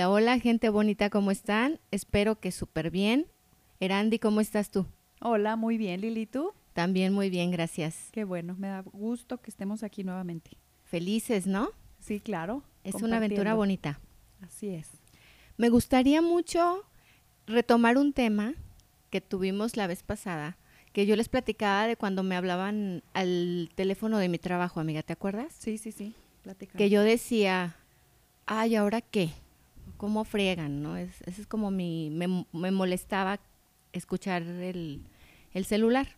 Hola, hola, gente bonita, ¿cómo están? Espero que súper bien. Erandi, ¿cómo estás tú? Hola, muy bien, Lili, ¿tú? También muy bien, gracias. Qué bueno, me da gusto que estemos aquí nuevamente. Felices, ¿no? Sí, claro. Es una aventura bonita. Así es. Me gustaría mucho retomar un tema que tuvimos la vez pasada, que yo les platicaba de cuando me hablaban al teléfono de mi trabajo, amiga, ¿te acuerdas? Sí, sí, sí. Platicamos. Que yo decía, ay, ¿ahora qué? ¿Cómo friegan? ¿no? Es, es como mi, me, me molestaba escuchar el, el celular.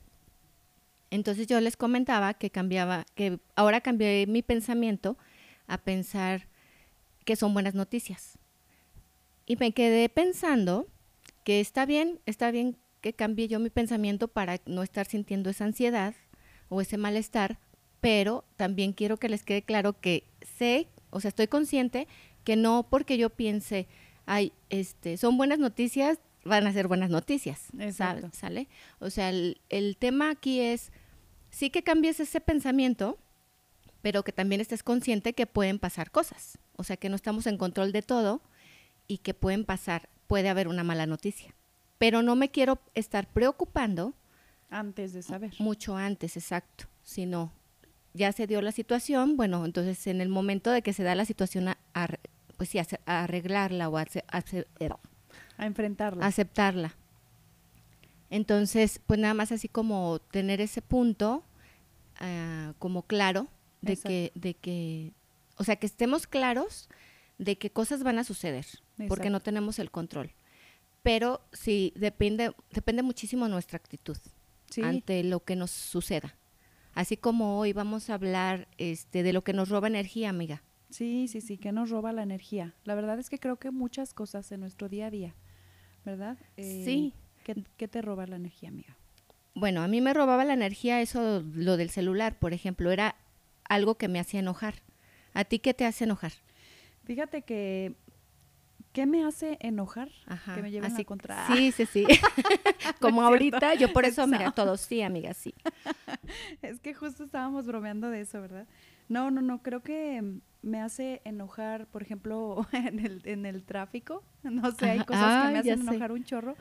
Entonces yo les comentaba que cambiaba, que ahora cambié mi pensamiento a pensar que son buenas noticias. Y me quedé pensando que está bien, está bien que cambie yo mi pensamiento para no estar sintiendo esa ansiedad o ese malestar, pero también quiero que les quede claro que sé, o sea, estoy consciente que no porque yo piense, ay, este, son buenas noticias, van a ser buenas noticias, ¿sal- Exacto. ¿sale? O sea, el, el tema aquí es, sí que cambies ese pensamiento, pero que también estés consciente que pueden pasar cosas, o sea, que no estamos en control de todo y que pueden pasar, puede haber una mala noticia. Pero no me quiero estar preocupando Antes de saber. mucho antes, exacto, sino ya se dio la situación, bueno, entonces en el momento de que se da la situación, a- a- pues sí, a arreglarla o ace- ace- A enfrentarla. aceptarla. Entonces, pues nada más así como tener ese punto ah, como claro de que, de que, o sea, que estemos claros de que cosas van a suceder, porque no tenemos el control. Pero sí, depende, depende muchísimo nuestra actitud sí. ante lo que nos suceda. Así como hoy vamos a hablar este, de lo que nos roba energía, amiga. Sí, sí, sí, que nos roba la energía. La verdad es que creo que muchas cosas en nuestro día a día, ¿verdad? Eh, Sí. ¿qué, qué te roba la energía, amiga? Bueno, a mí me robaba la energía eso, lo del celular, por ejemplo, era algo que me hacía enojar. ¿A ti qué te hace enojar? Fíjate que, ¿qué me hace enojar? Ajá. Que me lleven así- la contra. Sí, sí, sí. Como ahorita, yo por eso, mira, todos sí, amiga, sí. Es que justo estábamos bromeando de eso, ¿verdad? No, no, no, creo que mm, me hace enojar, por ejemplo, en el, en el tráfico. No sé, hay cosas que me hacen sé. enojar un chorro.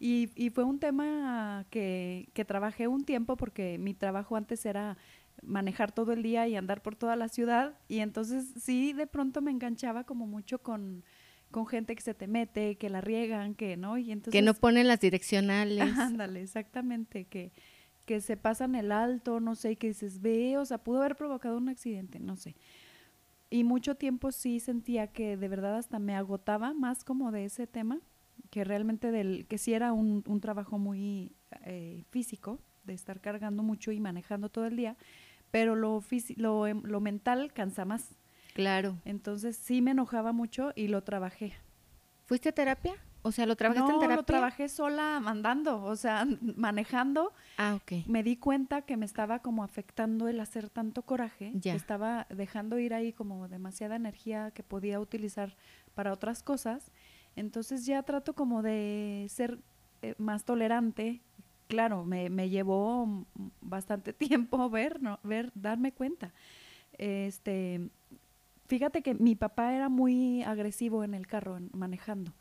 Y, y fue un tema que, que trabajé un tiempo porque mi trabajo antes era manejar todo el día y andar por toda la ciudad. Y entonces sí, de pronto me enganchaba como mucho con, con gente que se te mete, que la riegan, que no. Y entonces que no ponen las direccionales. Ándale, exactamente, que, que se pasan el alto, no sé, y que dices, ve, o sea, pudo haber provocado un accidente, no sé. Y mucho tiempo sí sentía que de verdad hasta me agotaba más como de ese tema, que realmente del, que sí era un, un trabajo muy eh, físico, de estar cargando mucho y manejando todo el día, pero lo, lo, em- lo mental cansa más. Claro. Entonces sí me enojaba mucho y lo trabajé. ¿Fuiste a terapia? O sea, ¿lo trabajaste no, en terapia? lo trabajé sola mandando, o sea, manejando Ah, ok. me di cuenta que me estaba como afectando el hacer tanto coraje, Ya. que estaba dejando ir ahí como demasiada energía que podía utilizar para otras cosas. Entonces ya trato como de ser eh, más tolerante. Claro, me, me llevó bastante tiempo ver, ¿no? ver, darme cuenta. Este, fíjate que mi papá era muy agresivo en el carro, en- manejando.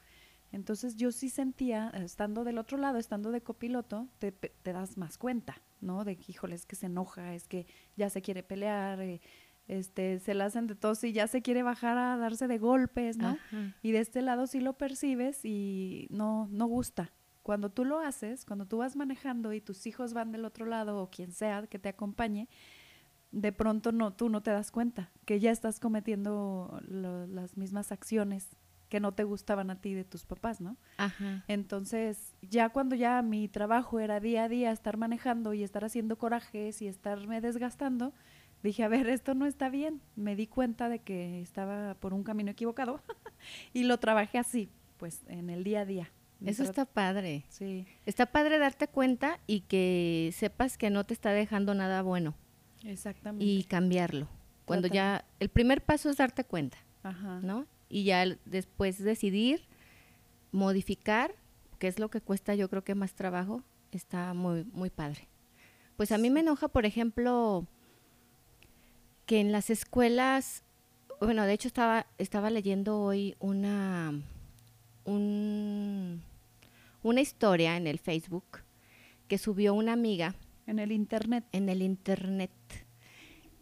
Entonces yo sí sentía, estando del otro lado, estando de copiloto, te, te das más cuenta, ¿no? De que, híjole, es que se enoja, es que ya se quiere pelear, eh, este, se la hacen de tos y ya se quiere bajar a darse de golpes, ¿no? Ajá. Y de este lado sí lo percibes y no, no gusta. Cuando tú lo haces, cuando tú vas manejando y tus hijos van del otro lado o quien sea que te acompañe, de pronto no, tú no te das cuenta que ya estás cometiendo lo- las mismas acciones que no te gustaban a ti de tus papás, ¿no? Ajá. Entonces, ya cuando ya mi trabajo era día a día estar manejando y estar haciendo corajes y estarme desgastando, dije, a ver, esto no está bien. Me di cuenta de que estaba por un camino equivocado y lo trabajé así, pues en el día a día. Eso está padre. Sí, Está padre darte cuenta y que sepas que no te está dejando nada bueno exactamente. y cambiarlo. Cuando ya, el primer paso es darte cuenta, Ajá. ¿no? Y ya después decidir, modificar, que es lo que cuesta yo creo que más trabajo, está muy, muy padre. Pues a mí me enoja, por ejemplo, que en las escuelas bueno, de hecho estaba, estaba leyendo hoy una, un, una historia en el Facebook que subió una amiga. En el internet. En el internet.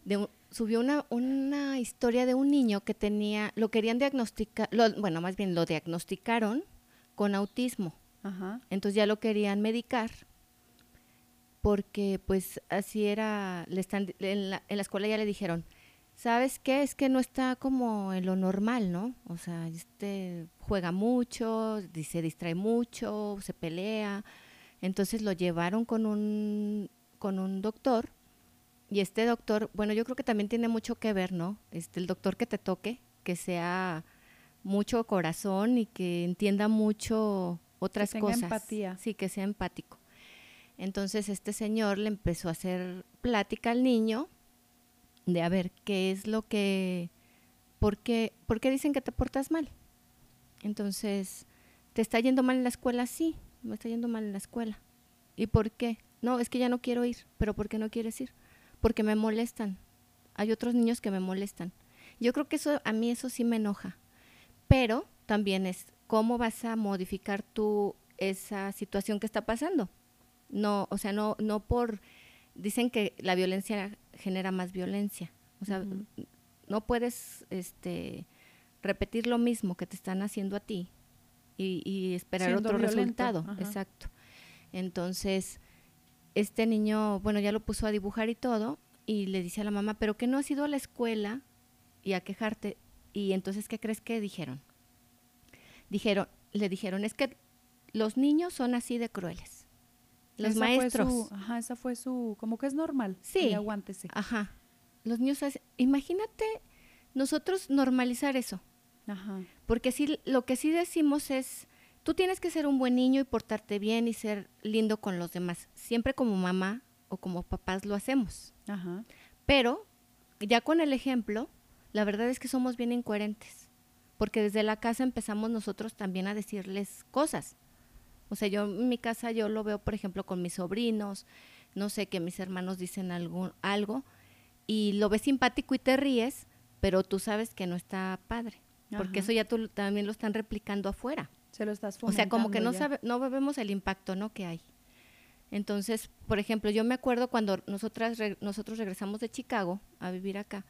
De subió una, una historia de un niño que tenía, lo querían diagnosticar, bueno, más bien lo diagnosticaron con autismo. Ajá. Entonces ya lo querían medicar porque pues así era, le están, en, la, en la escuela ya le dijeron, ¿sabes qué? Es que no está como en lo normal, ¿no? O sea, este juega mucho, se distrae mucho, se pelea. Entonces lo llevaron con un, con un doctor y este doctor, bueno, yo creo que también tiene mucho que ver, ¿no? Este, el doctor que te toque, que sea mucho corazón y que entienda mucho otras que cosas. empatía. Sí, que sea empático. Entonces este señor le empezó a hacer plática al niño de a ver qué es lo que, por qué, por qué dicen que te portas mal. Entonces, ¿te está yendo mal en la escuela? Sí, me está yendo mal en la escuela. ¿Y por qué? No, es que ya no quiero ir. ¿Pero por qué no quieres ir? Porque me molestan. Hay otros niños que me molestan. Yo creo que eso, a mí eso sí me enoja. Pero también es cómo vas a modificar tú esa situación que está pasando. No, o sea, no, no por, dicen que la violencia genera más violencia. O sea, no puedes este, repetir lo mismo que te están haciendo a ti y, esperar otro resultado. Exacto. Entonces, este niño, bueno, ya lo puso a dibujar y todo, y le dice a la mamá, pero que no has ido a la escuela y a quejarte. Y entonces, ¿qué crees que dijeron? Dijeron, le dijeron, es que los niños son así de crueles. Los maestros. ajá, esa fue su, como que es normal. Sí. aguántese. Ajá. Los niños, imagínate nosotros normalizar eso. Ajá. Porque sí, lo que sí decimos es, tú tienes que ser un buen niño y portarte bien y ser lindo con los demás. Siempre como mamá o como papás lo hacemos. Ajá. Pero ya con el ejemplo, la verdad es que somos bien incoherentes. Porque desde la casa empezamos nosotros también a decirles cosas. O sea, yo en mi casa yo lo veo, por ejemplo, con mis sobrinos, no sé, que mis hermanos dicen algo, algo y lo ves simpático y te ríes, pero tú sabes que no está padre, porque eso ya tú también lo están replicando afuera. Se lo estás O sea, como que no sabe, no vemos el impacto, ¿no? que hay. Entonces, por ejemplo, yo me acuerdo cuando nosotras nosotros regresamos de Chicago a vivir acá.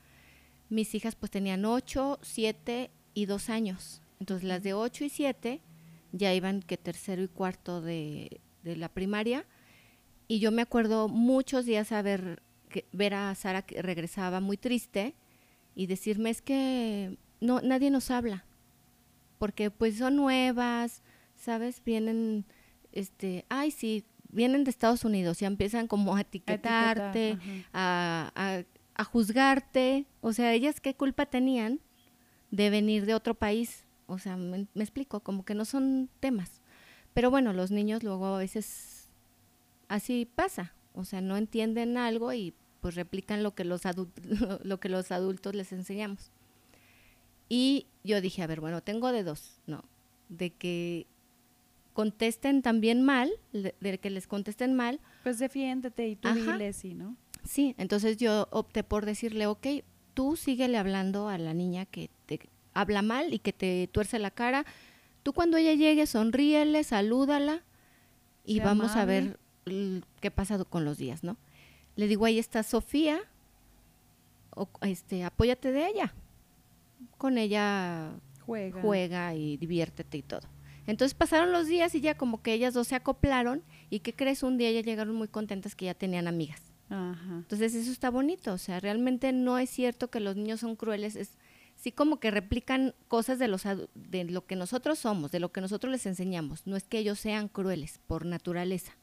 Mis hijas pues tenían ocho, siete y dos años. Entonces, las de ocho y siete ya iban que tercero y cuarto de, la primaria. Y yo me acuerdo muchos días a ver, que, ver a Sara que regresaba muy triste y decirme es que no nadie nos habla porque pues son nuevas sabes vienen este ay sí vienen de Estados Unidos y empiezan como a etiquetarte a, a, a, juzgarte o sea ellas qué culpa tenían de venir de otro país o sea, me, explico, como que no son temas. Pero bueno, los niños luego a veces así pasa. O sea, no entienden algo y pues replican lo que los, lo que los adultos les enseñamos. Y yo dije, a ver, bueno, tengo de dos, ¿no? De que contesten también mal, de que les contesten mal. Pues defiéndete y tú diles, sí, ¿no? Sí, entonces yo opté por decirle, ok, tú síguele hablando a la niña que te, habla mal y que te tuerce la cara, tú cuando ella llegue sonríele, salúdala y vamos a ver qué pasa con los días, ¿no? Le digo, ahí está Sofía, o, este, apóyate de ella. Con ella juega. juega y diviértete y todo. Entonces pasaron los días y ya como que ellas dos se acoplaron y ¿qué crees? Un día ya llegaron muy contentas que ya tenían amigas. Ajá. Entonces eso está bonito, o sea, realmente no es cierto que los niños son crueles, es sí como que replican cosas de, los, de lo que nosotros somos, de lo que nosotros les enseñamos. No es que ellos sean crueles por naturaleza.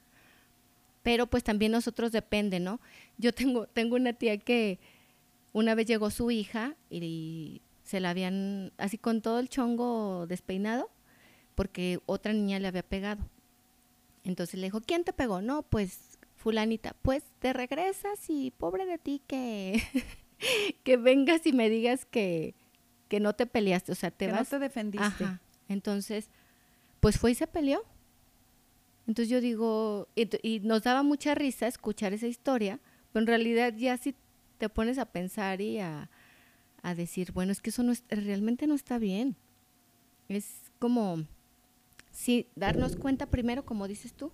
Pero pues también nosotros depende, ¿no? Yo tengo, tengo una tía que una vez llegó su hija y se la habían, así con todo el chongo despeinado, porque otra niña le había pegado. Entonces le dijo, ¿quién te pegó? No, pues fulanita, pues te regresas y pobre de ti que, que vengas y me digas que, que no te peleaste, o sea, te que vas. no te defendiste. Entonces, pues fue y se peleó. Entonces yo digo, y, nos daba mucha risa escuchar esa historia, pero en realidad ya si te pones a pensar y a, a decir, bueno, es que eso no es, realmente no está bien. Es como, sí, darnos cuenta primero, como dices tú,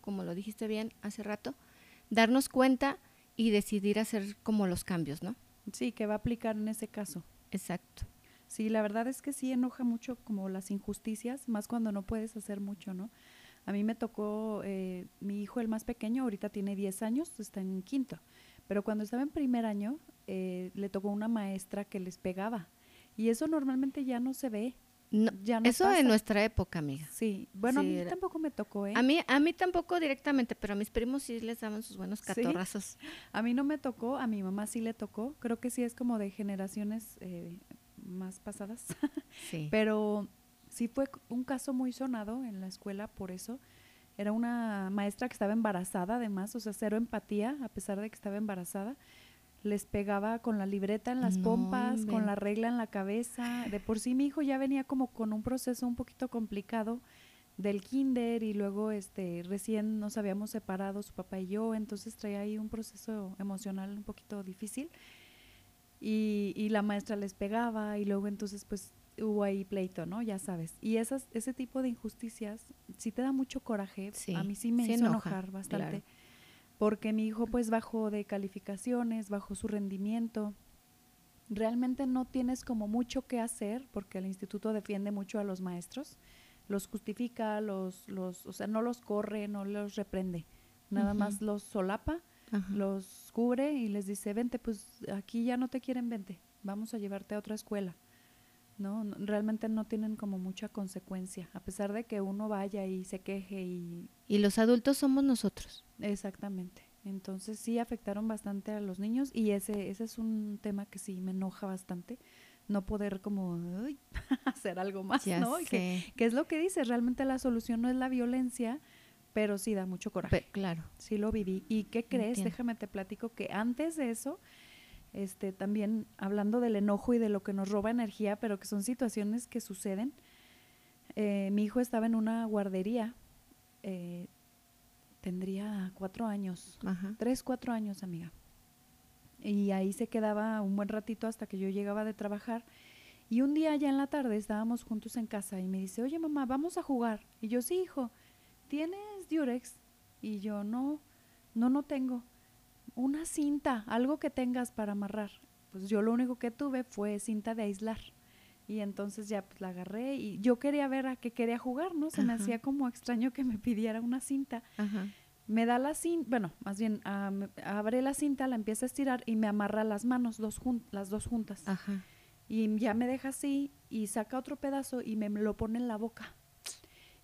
como lo dijiste bien hace rato, darnos cuenta y decidir hacer como los cambios, ¿no? Sí, que va a aplicar en ese caso. Exacto. Sí, la verdad es que sí enoja mucho como las injusticias, más cuando no puedes hacer mucho, ¿no? A mí me tocó, eh, mi hijo el más pequeño, ahorita tiene 10 años, está en quinto, pero cuando estaba en primer año, eh, le tocó una maestra que les pegaba. Y eso normalmente ya no se ve. ya no eso en nuestra época, amiga. Sí, bueno, a mí tampoco me tocó, ¿eh? A mí, a mí tampoco directamente, pero a mis primos sí les daban sus buenos catorrazos. A mí no me tocó, a mi mamá sí le tocó. Creo que sí es como de generaciones eh, más pasadas. Sí. pero sí fue un caso muy sonado en la escuela por eso. Era una maestra que estaba embarazada, además, o sea, cero empatía, a pesar de que estaba embarazada. Les pegaba con la libreta en las pompas, con la regla en la cabeza. De por sí mi hijo ya venía como con un proceso un poquito complicado del kinder y luego este recién nos habíamos separado su papá y yo, entonces traía ahí un proceso emocional un poquito difícil. Y, y la maestra les pegaba y luego entonces pues hubo ahí pleito, ¿no? Ya sabes. Y esas, ese tipo de injusticias sí te da mucho coraje. a mí sí me hizo enojar bastante. Porque mi hijo pues bajó de calificaciones, bajó su rendimiento. Realmente no tienes como mucho que hacer porque el instituto defiende mucho a los maestros. Los justifica, los, los, o sea, no los corre, no los reprende. Nada más los solapa, los cubre y les dice, vente, pues aquí ya no te quieren, vente. Vamos a llevarte a otra escuela ¿no? Realmente no tienen como mucha consecuencia, a pesar de que uno vaya y se queje y... Y los adultos somos nosotros. Exactamente. Entonces sí afectaron bastante a los niños y ese, ese es un tema que sí me enoja bastante, no poder como hacer algo más, ¿no? Que, es lo que dice, realmente la solución no es la violencia, pero sí da mucho coraje. claro. Sí lo viví. ¿Y qué crees? Déjame te platico que antes de eso este, también hablando del enojo y de lo que nos roba energía, pero que son situaciones que suceden. Eh, mi hijo estaba en una guardería, eh, tendría cuatro años, tres, cuatro años, amiga. Y ahí se quedaba un buen ratito hasta que yo llegaba de trabajar. Y un día ya en la tarde estábamos juntos en casa y me dice, oye mamá, vamos a jugar. Y yo, sí, hijo, ¿tienes Durex? Y yo, no, no, no tengo una cinta, algo que tengas para amarrar. Pues yo lo único que tuve fue cinta de aislar. Y entonces ya pues la agarré y yo quería ver a qué quería jugar, ¿no? Se me hacía como extraño que me pidiera una cinta. Me da la cinta, bueno, más bien abre la cinta, la empieza a estirar y me amarra las manos, dos las dos juntas. Y ya me deja así y saca otro pedazo y me lo pone en la boca.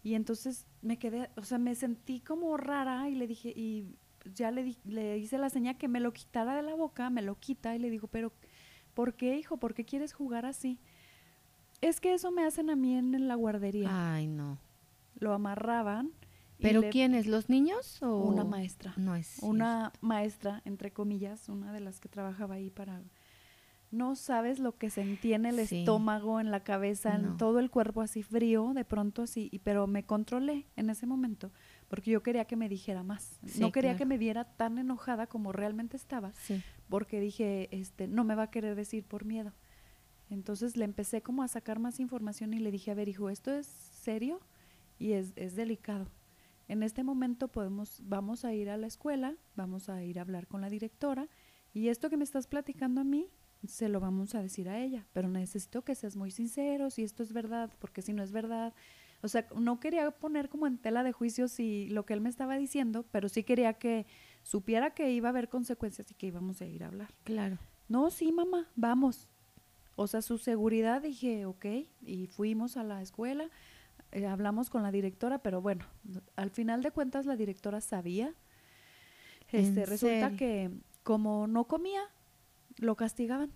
Y entonces me quedé, o sea, me sentí como rara y le dije, y ya le, le hice la señal que me lo quitara de la boca, me lo quita y le digo, pero ¿por qué, hijo? ¿Por qué quieres jugar así? Es que eso me hacen a mí en, la guardería. Ay, no. Lo amarraban. ¿Pero quiénes? ¿Los niños o...? Una maestra. No es Una maestra, entre comillas, una de las que trabajaba ahí para... No sabes lo que sentía en el estómago, en la cabeza, en todo el cuerpo así frío, de pronto así, pero me controlé en ese momento porque yo quería que me dijera más. no quería que me viera tan enojada como realmente estaba, porque dije, este, no me va a querer decir por miedo. Entonces le empecé como a sacar más información y le dije, a ver, hijo, esto es serio y es, es delicado. En este momento podemos, vamos a ir a la escuela, vamos a ir a hablar con la directora y esto que me estás platicando a mí, se lo vamos a decir a ella, pero necesito que seas muy sincero si esto es verdad, porque si no es verdad, o sea, no quería poner como en tela de juicio si lo que él me estaba diciendo, pero sí quería que supiera que iba a haber consecuencias y que íbamos a ir a hablar. Claro. No, sí, mamá, vamos. O sea, su seguridad, dije, ok, y fuimos a la escuela, eh, hablamos con la directora, pero bueno, al final de cuentas la directora sabía. Este, resulta que como no comía, lo castigaban.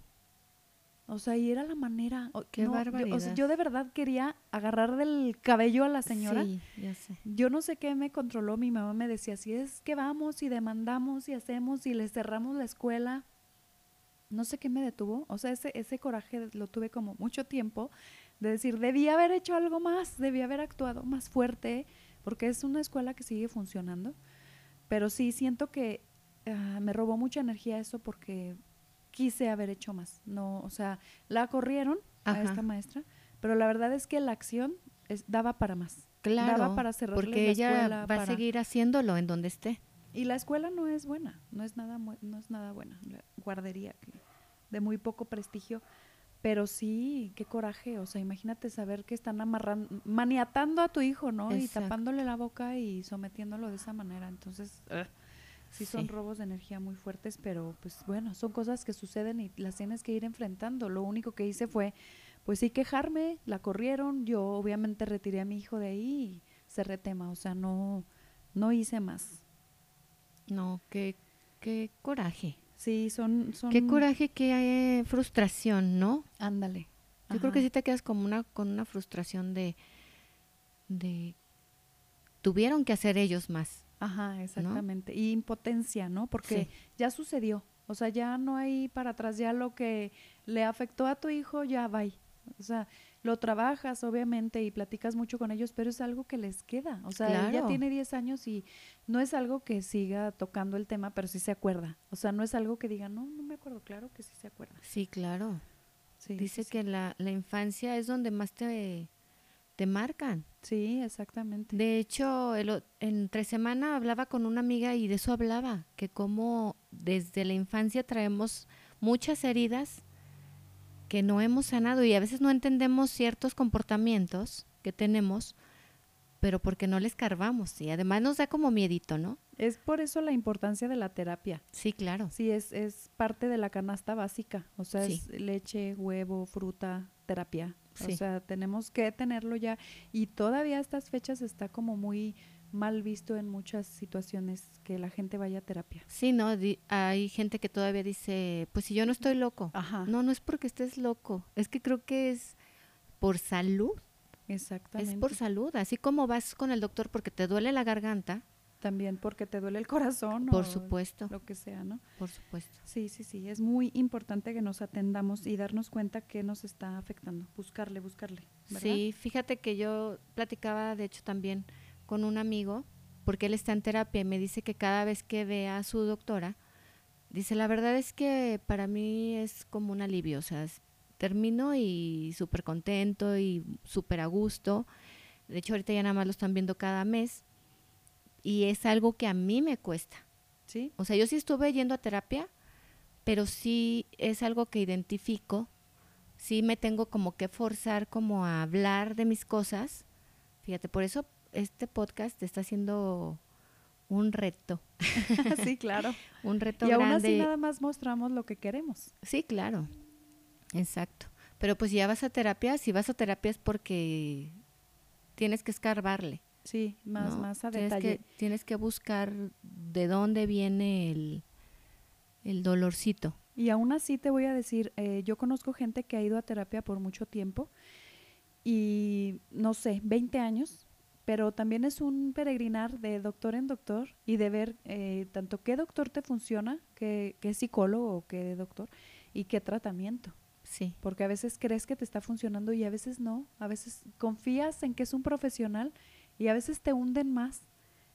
O sea, y era la manera. Qué Yo, o sea, yo de verdad quería agarrar del cabello a la señora. Sí, ya sé. Yo no sé qué me controló. Mi mamá me decía, si es que vamos y demandamos y hacemos y le cerramos la escuela. No sé qué me detuvo. O sea, ese, ese coraje lo tuve como mucho tiempo de decir, debía haber hecho algo más, debía haber actuado más fuerte, porque es una escuela que sigue funcionando. Pero sí siento que ah, me robó mucha energía eso porque quise haber hecho más. No, o sea, la corrieron a esta maestra, pero la verdad es que la acción es- daba para más. Claro, daba para cerrarle porque la ella va a para- seguir haciéndolo en donde esté. Y la escuela no es buena, no es nada, no es nada buena. La guardería, de muy poco prestigio. Pero sí, qué coraje. O sea, imagínate saber que están amarrando, maniatando a tu hijo, ¿no? Y tapándole la boca y sometiéndolo de esa manera. Entonces, sí son Sí. robos de energía muy fuertes, pero pues bueno, son cosas que suceden y las tienes que ir enfrentando. Lo único que hice fue, pues sí, quejarme, la corrieron. Yo obviamente retiré a mi hijo de ahí y cerré tema. O sea, no, no hice más. No, qué, qué coraje. Sí, son, son Qué coraje, qué eh, frustración, ¿no? Ándale. Yo creo que sí te quedas como una, con una frustración de, de tuvieron que hacer ellos más. Ajá, exactamente. Y impotencia, ¿no? Porque Sí. ya sucedió. O sea, ya no hay para atrás. Ya lo que le afectó a tu hijo, ya va. O sea, lo trabajas, obviamente, y platicas mucho con ellos, pero es algo que les queda. O sea, ella Claro. tiene 10 años y no es algo que siga tocando el tema, pero sí se acuerda. O sea, no es algo que diga, no, no me acuerdo. Claro que sí se acuerda. Sí, claro. Sí, Dice sí, que la, la infancia es donde más te, te marcan. Sí, exactamente. De hecho, el entre semana hablaba con una amiga y de eso hablaba, que como desde la infancia traemos muchas heridas que no hemos sanado y a veces no entendemos ciertos comportamientos que tenemos, pero porque no les carvamos y además nos da como miedito, ¿no? Es por eso la importancia de la terapia. Sí, claro. Sí, es, es parte de la canasta básica. O sea, Sí. es leche, huevo, fruta, terapia. Sí. O sea, tenemos que tenerlo ya. Y todavía a estas fechas está como muy mal visto en muchas situaciones que la gente vaya a terapia. Sí, no, Di- hay gente que todavía dice, pues si yo no estoy loco. Ajá. No, no es porque estés loco, es que creo que es por salud, Exactamente. es por salud, así como vas con el doctor porque te duele la garganta, También porque te duele el corazón por o supuesto, lo que sea, ¿no? por supuesto. Sí, sí, sí. Es muy importante que nos atendamos y darnos cuenta que nos está afectando. Buscarle, buscarle. ¿verdad? Sí, fíjate que yo platicaba, de hecho, también con un amigo, porque él está en terapia y me dice que cada vez que ve a su doctora, dice, la verdad es que para mí es como un alivio, o sea, es- termino y súper contento y súper a gusto. De hecho, ahorita ya nada más lo están viendo cada mes y es algo que a mí me cuesta. Sí, O sea, yo sí estuve yendo a terapia, pero sí es algo que identifico. Sí me tengo como que forzar como a hablar de mis cosas. Fíjate, por eso este podcast está siendo un reto, sí, claro. un reto Y aún grande. así nada más mostramos lo que queremos. Sí, claro. Exacto. Pero pues si ya vas a terapia, si vas a terapia es porque tienes que escarbarle. Sí, más, ¿no? más a tienes detalle. Que, tienes que buscar de dónde viene el, el dolorcito. Y aún así te voy a decir, eh, yo conozco gente que ha ido a terapia por mucho tiempo y no sé, 20 años, pero también es un peregrinar de doctor en doctor y de ver eh, tanto qué doctor te funciona, qué, qué psicólogo qué doctor y qué tratamiento. Sí. Porque a veces crees que te está funcionando y a veces no. A veces confías en que es un profesional y a veces te hunden más.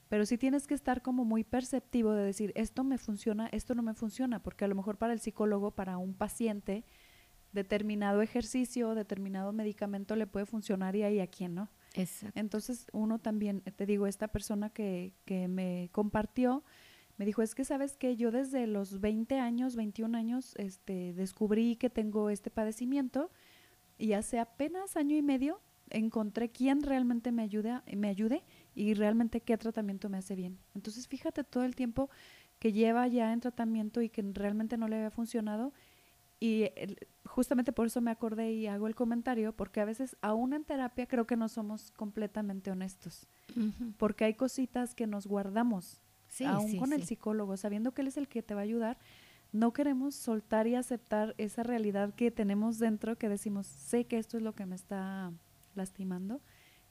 Pero sí tienes que estar como muy perceptivo de decir, esto me funciona, esto no me funciona, porque a lo mejor para el psicólogo, para un paciente, determinado ejercicio, determinado medicamento le puede funcionar y ahí a quién no. Exacto. Entonces uno también, te digo, esta persona que, que me compartió, me dijo, es que sabes que yo desde los 20 años, 21 años, este, descubrí que tengo este padecimiento y hace apenas año y medio encontré quién realmente me ayuda, me ayude y realmente qué tratamiento me hace bien. Entonces fíjate todo el tiempo que lleva ya en tratamiento y que realmente no le había funcionado y justamente por eso me acordé y hago el comentario, porque a veces aún en terapia creo que no somos completamente honestos, Ujú. porque hay cositas que nos guardamos, Sí, aún sí, con el psicólogo, sabiendo que él es el que te va a ayudar, no queremos soltar y aceptar esa realidad que tenemos dentro, que decimos, sé que esto es lo que me está lastimando,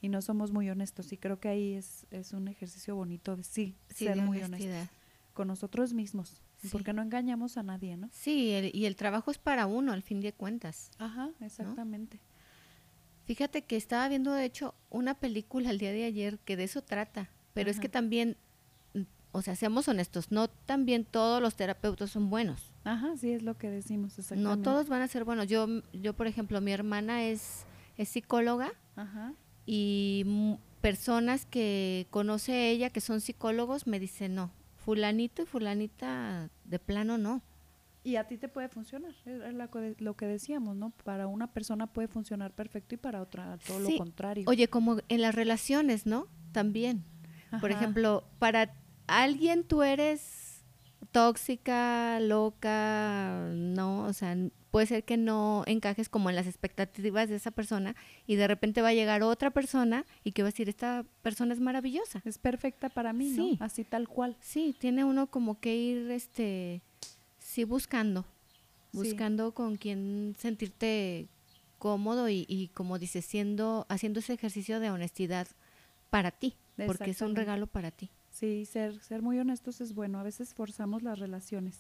y no somos muy honestos, y creo que ahí es, es un ejercicio bonito de sí, Sí, ser de muy honestos con nosotros mismos, Sí. porque no engañamos a nadie, ¿no? Sí, el- y el trabajo es para uno, al fin de cuentas. Ajá, exactamente. Fíjate que estaba viendo, de hecho, una película el día de ayer que de eso trata, pero es que también, mm, o sea, seamos honestos, no también todos los terapeutas son buenos. Ajá, sí, es lo que decimos, exactamente. No todos van a ser buenos. Yo, yo por ejemplo, mi hermana es, es psicóloga Ajá. y personas que conoce ella que son psicólogos me dicen no, fulanito y fulanita de plano no. Y a ti te puede funcionar, es lo que decíamos, ¿no? Para una persona puede funcionar perfecto y para otra todo Sí. lo contrario. Oye, como en las relaciones, ¿no? También. Por ejemplo, para alguien tú eres tóxica, loca, no, o sea, puede ser que no encajes como en las expectativas de esa persona y de repente va a llegar otra persona y que va a decir, esta persona es maravillosa. Es perfecta para mí, Sí. ¿no? Así tal cual. Sí, tiene uno como que ir, este, sí buscando, Sí. buscando con quien sentirte cómodo y, y como dices, siendo, haciendo ese ejercicio de honestidad para ti, porque es un regalo para ti. Sí, ser, ser muy honestos es bueno. A veces forzamos las relaciones,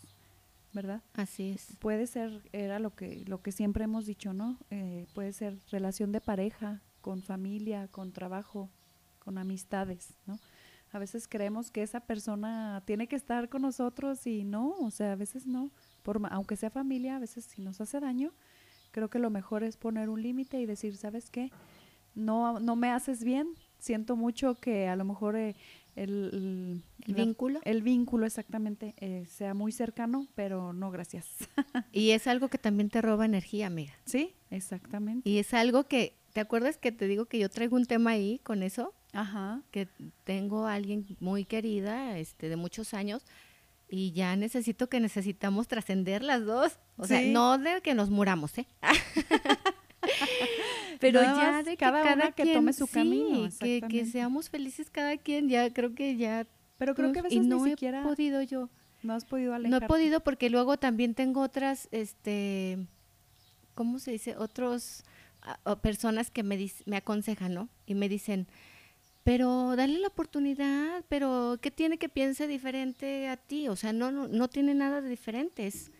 ¿verdad? Así es. Puede ser, era lo que, lo que siempre hemos dicho, ¿no? Eh, puede ser relación de pareja, con familia, con trabajo, con amistades, ¿no? A veces creemos que esa persona tiene que estar con nosotros y no, o sea, a veces no. Por, aunque sea familia, a veces si nos hace daño, creo que lo mejor es poner un límite y decir, ¿sabes qué? No, no me haces bien, siento mucho que a lo mejor eh, el, ¿El la- vínculo? el vínculo exactamente eh, sea muy cercano, pero no gracias. Y es algo que también te roba energía, amiga. sí, exactamente. Y es algo que, ¿te acuerdas que te digo que yo traigo un tema ahí con eso? Ajá. Que tengo a alguien muy querida, este, de muchos años, y ya necesito que necesitamos trascender las dos. O sea, no de que nos muramos, ¿eh? Pero Nada ya de que cada cada, una que tome su sí, camino, que, que seamos felices cada quien, ya creo que ya... Pero creo que a y veces no ni he siquiera podido yo. no has podido No alejar. he podido porque luego también tengo otras, este, ¿cómo se dice? Otros ah, personas que me, dis- me aconsejan, ¿no? Y me dicen, pero dale la oportunidad, pero ¿qué tiene que piense diferente a ti? O sea, no, no, no tiene nada de diferente, es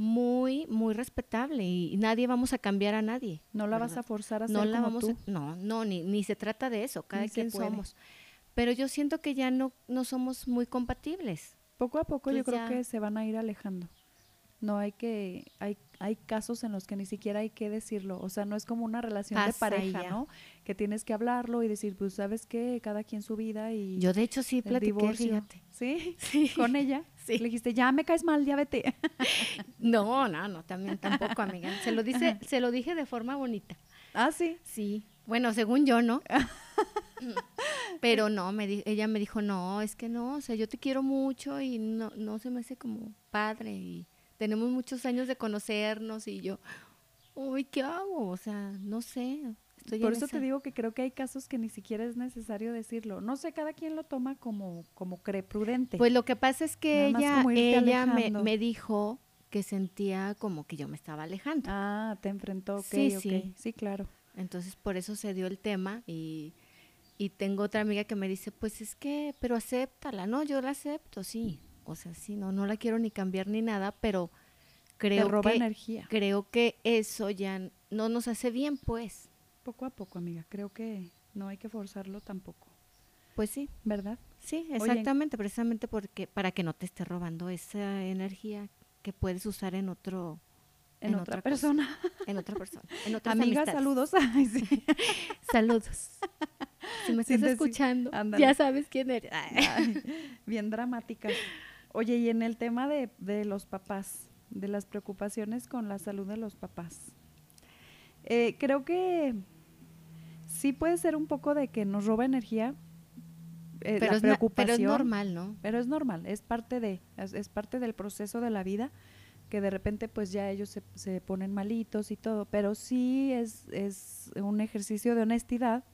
muy, muy respetable y, nadie vamos a cambiar a nadie. No la vas a forzar a no ser la como vamos tú. a- no, no, ni, ni se trata de eso, cada Ni quien somos. Pero yo siento que ya no, no somos muy compatibles. Poco a poco yo creo que se van a ir alejando. No hay que, hay, hay casos en los que ni siquiera hay que decirlo. O sea, no es como una relación de Pasa pareja, ya. ¿no? Que tienes que hablarlo y decir, pues, ¿sabes qué? Cada quien su vida y Yo de hecho sí platiqué, divorcio. fíjate. ¿Sí? Sí. Con ella. Sí. Le dijiste, ya me caes mal, ya vete. No, no, no, también tampoco, amiga. Se lo dice, se lo dije de forma bonita. ah, sí. Sí. Bueno, según yo, ¿no? Pero no, me di- ella me dijo, no, es que no, o sea, yo te quiero mucho y no, no se me hace como padre y tenemos muchos años de conocernos y yo, uy, ¿qué hago? O sea, no sé. Por eso te digo que creo que hay casos que ni siquiera es necesario decirlo. No sé, cada quien lo toma como, como cree prudente. Pues lo que pasa es que ella, ella me, me dijo que sentía como que yo me estaba alejando. ah, te enfrentó, ok, Sí, ok. sí. Sí, claro. Entonces por eso se dio el tema y, y tengo otra amiga que me dice, pues es que, pero acéptala, no, yo la acepto, sí. O sea, sí, no, no la quiero ni cambiar ni nada, pero creo te roba que, energía. creo que eso ya no nos hace bien, pues. Poco a poco, amiga. Creo que no hay que forzarlo tampoco. Pues sí, ¿Verdad? sí, Oye, exactamente, precisamente porque para que no te esté robando esa energía que puedes usar en otro En, En otra, otra cosa. persona. en otra persona, en otras Amiga, amistades. saludos. Ay, sí. Saludos. Si me estás escuchando, ya sabes quién eres. Ay, bien dramáticas. Oye, y en el tema de, de los papás, de las preocupaciones con la salud de los papás, eh, creo que sí puede ser un poco de que nos roba energía eh, pero, la es na- pero preocupación. es normal, ¿no? Pero es normal, es parte de, es, es parte del proceso de la vida que de repente pues ya ellos se, se ponen malitos y todo, pero sí es, es un ejercicio de honestidad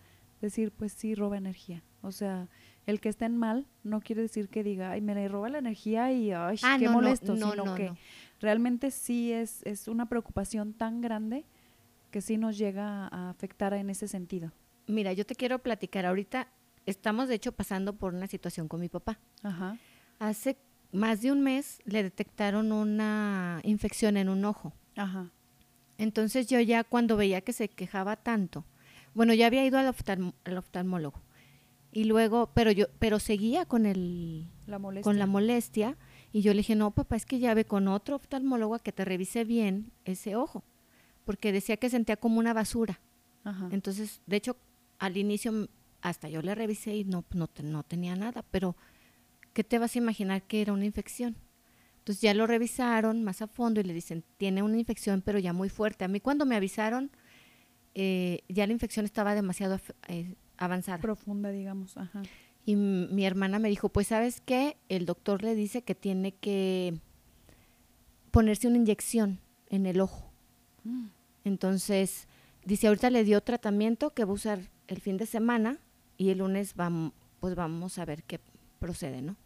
decir pues sí roba energía, o sea, el que estén mal no quiere decir que diga, ay, me roba la energía y ay, Ah, qué no, molesto, no, sino no, que realmente sí es, es una preocupación tan grande que sí nos llega a afectar en ese sentido. Mira, yo te quiero platicar. Ahorita estamos, de hecho, pasando por una situación con mi papá. Ajá. Hace más de un mes le detectaron una infección en un ojo. Ajá. Entonces yo ya cuando veía que se quejaba tanto, bueno, ya había ido al, al oftalmólogo. Y luego, pero yo, pero seguía con el, La molestia. con la molestia Y yo le dije, no, papá, es que ya ve con otro oftalmólogo a que te revise bien ese ojo, porque decía que sentía como una basura. Ajá. Entonces, de hecho, al inicio hasta yo le revisé y no, no, no tenía nada, pero ¿qué te vas a imaginar que era una infección? Entonces ya lo revisaron más a fondo y le dicen, tiene una infección, pero ya muy fuerte. A mí cuando me avisaron, eh, ya la infección estaba demasiado eh, avanzada. Profunda, digamos. Ajá. Y mi hermana me dijo, pues sabes qué, el doctor le dice que tiene que ponerse una inyección en el ojo. Mm. Entonces, dice, ahorita le dio tratamiento que va a usar el fin de semana y el lunes vamos, pues vamos a ver qué procede, ¿no?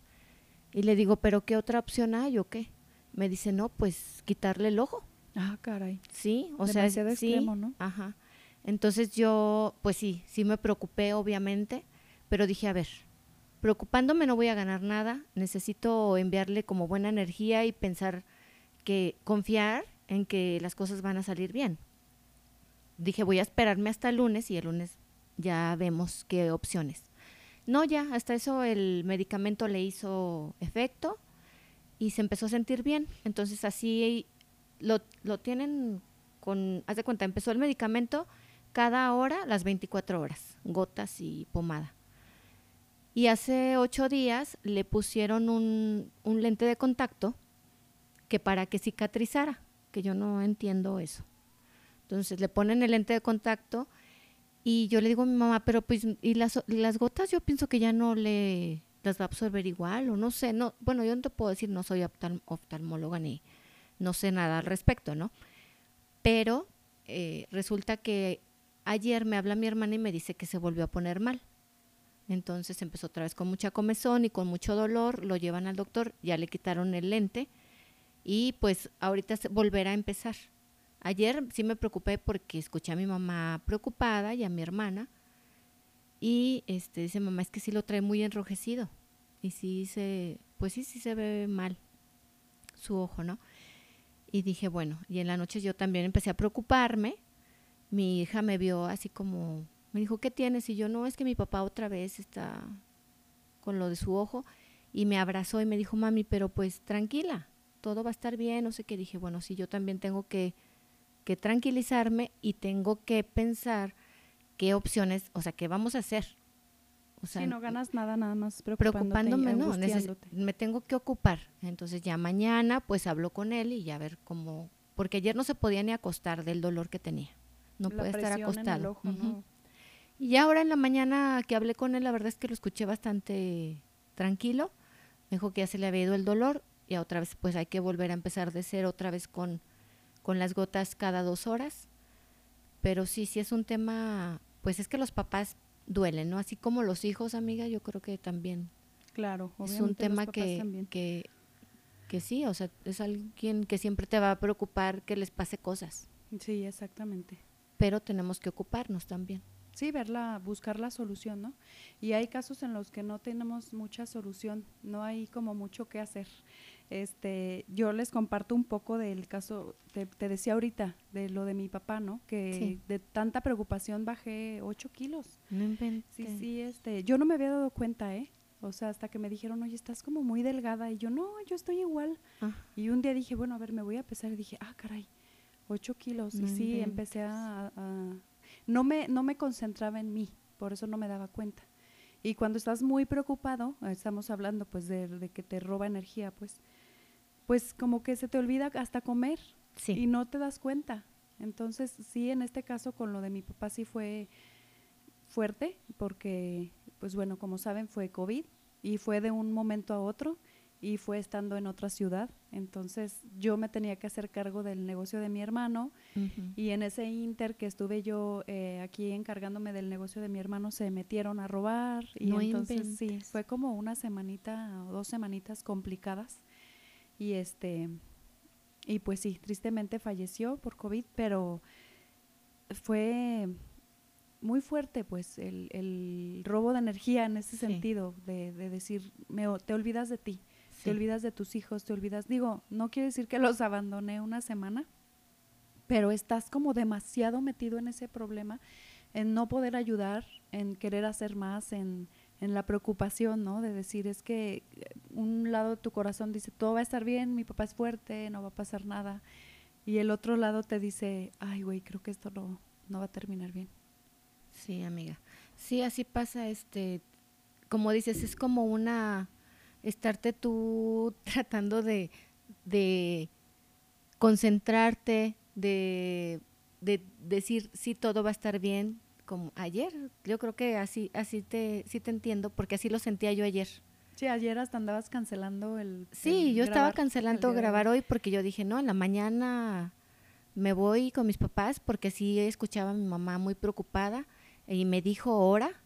Y le digo, ¿pero qué otra opción hay o qué? Me dice, no, pues quitarle el ojo. Ah, caray. Sí, o Demasiado sea, sí, extremo, ¿no? Ajá. Entonces yo, pues sí, sí me preocupé, obviamente, pero dije, a ver, preocupándome no voy a ganar nada, necesito enviarle como buena energía y pensar que confiar en que las cosas van a salir bien. Dije, voy a esperarme hasta el lunes y el lunes ya vemos qué opciones. No, ya, hasta eso el medicamento le hizo efecto y se empezó a sentir bien. Entonces así lo, lo tienen con, haz de cuenta, empezó el medicamento cada hora, las 24 horas, gotas y pomada. Y hace ocho días le pusieron un, un lente de contacto que para que cicatrizara, que yo no entiendo eso. Entonces le ponen el lente de contacto y yo le digo a mi mamá, pero pues, ¿y las, gotas yo pienso que ya no le las va a absorber igual o no sé, no, bueno, yo no te puedo decir, no soy oftal- oftalmóloga ni no sé nada al respecto, ¿no? Pero eh, resulta que ayer me habla mi hermana y me dice que se volvió a poner mal. Entonces empezó otra vez con mucha comezón y con mucho dolor, lo llevan al doctor, ya le quitaron el lente y pues ahorita volverá a empezar. Ayer sí me preocupé porque escuché a mi mamá preocupada y a mi hermana y este dice mamá es que sí lo trae muy enrojecido y sí se pues sí sí se ve mal su ojo, ¿no? Y dije, bueno, y en la noche yo también empecé a preocuparme. Mi hija me vio así como, me dijo, ¿qué tienes? Y yo, no, es que mi papá otra vez está con lo de su ojo. Y me abrazó y me dijo, mami, pero pues tranquila, todo va a estar bien. No sé qué. Dije, bueno, sí, yo también tengo que, que tranquilizarme y tengo que pensar qué opciones, o sea, qué vamos a hacer. O sea, sí, no ganas nada, nada más preocupándome, no, me tengo que ocupar. Entonces ya mañana pues hablo con él y ya ver cómo, porque ayer no se podía ni acostar del dolor que tenía. No La puede estar presión en el acostado. ojo. Y ahora en la mañana que hablé con él, la verdad es que lo escuché bastante tranquilo. Me dijo que ya se le había ido el dolor y otra vez pues hay que volver a empezar de cero otra vez con, con las gotas cada dos horas. Pero sí, sí es un tema, pues es que los papás duelen, ¿no? Así como los hijos, amiga, yo creo que también Claro, es un los tema papás que, que, que sí, o sea, es alguien que siempre te va a preocupar que les pase cosas, Sí, exactamente. pero tenemos que ocuparnos también. Sí, verla, buscar la solución, ¿no? Y hay casos en los que no tenemos mucha solución, no hay como mucho que hacer. Este, yo les comparto un poco del caso, te, te decía ahorita, de lo de mi papá, ¿no? Que Sí. de tanta preocupación bajé 8 kilos. No inventes. Sí, sí, este, yo no me había dado cuenta, ¿eh? O sea, hasta que me dijeron, oye, estás como muy delgada. Y yo, no, yo estoy igual. Ah, Y un día dije, bueno, a ver, me voy a pesar. Y dije, ah, caray, 8 kilos. No y sí, empecé a, a- No me, no me concentraba en mí, por eso no me daba cuenta. Y cuando estás muy preocupado, estamos hablando pues de, de que te roba energía, pues, pues como que se te olvida hasta comer sí. y no te das cuenta. Entonces, sí, en este caso con lo de mi papá sí fue fuerte, porque, pues bueno, como saben, fue COVID y fue de un momento a otro y fue estando en otra ciudad. Entonces, yo me tenía que hacer cargo del negocio de mi hermano y en ese inter que estuve yo eh, aquí encargándome del negocio de mi hermano, se metieron a robar y No entonces sí, fue como una semanita o dos semanitas complicadas y este y pues sí, tristemente falleció por COVID, pero fue muy fuerte pues el, el robo de energía en ese Sí. sentido de, de decir me, te olvidas de ti, Sí. te olvidas de tus hijos, te olvidas, digo, no quiere decir que los abandoné una semana, pero estás como demasiado metido en ese problema, en no poder ayudar, en querer hacer más, en, en la preocupación, ¿no? De decir, es que un lado tu corazón dice, todo va a estar bien, mi papá es fuerte, no va a pasar nada. Y el otro lado te dice, ay, güey, creo que esto no, no va a terminar bien. Sí, amiga. Sí, así pasa, este, como dices, es como una, estarte tú tratando de, de concentrarte, de, de decir, sí, todo va a estar bien, como ayer. Yo creo que así, así te, sí te entiendo, porque así lo sentía yo ayer. Sí, ayer hasta andabas cancelando el. Sí, el yo estaba cancelando grabar hoy porque yo dije, no, en la mañana me voy con mis papás porque sí escuchaba a mi mamá muy preocupada y me dijo hora.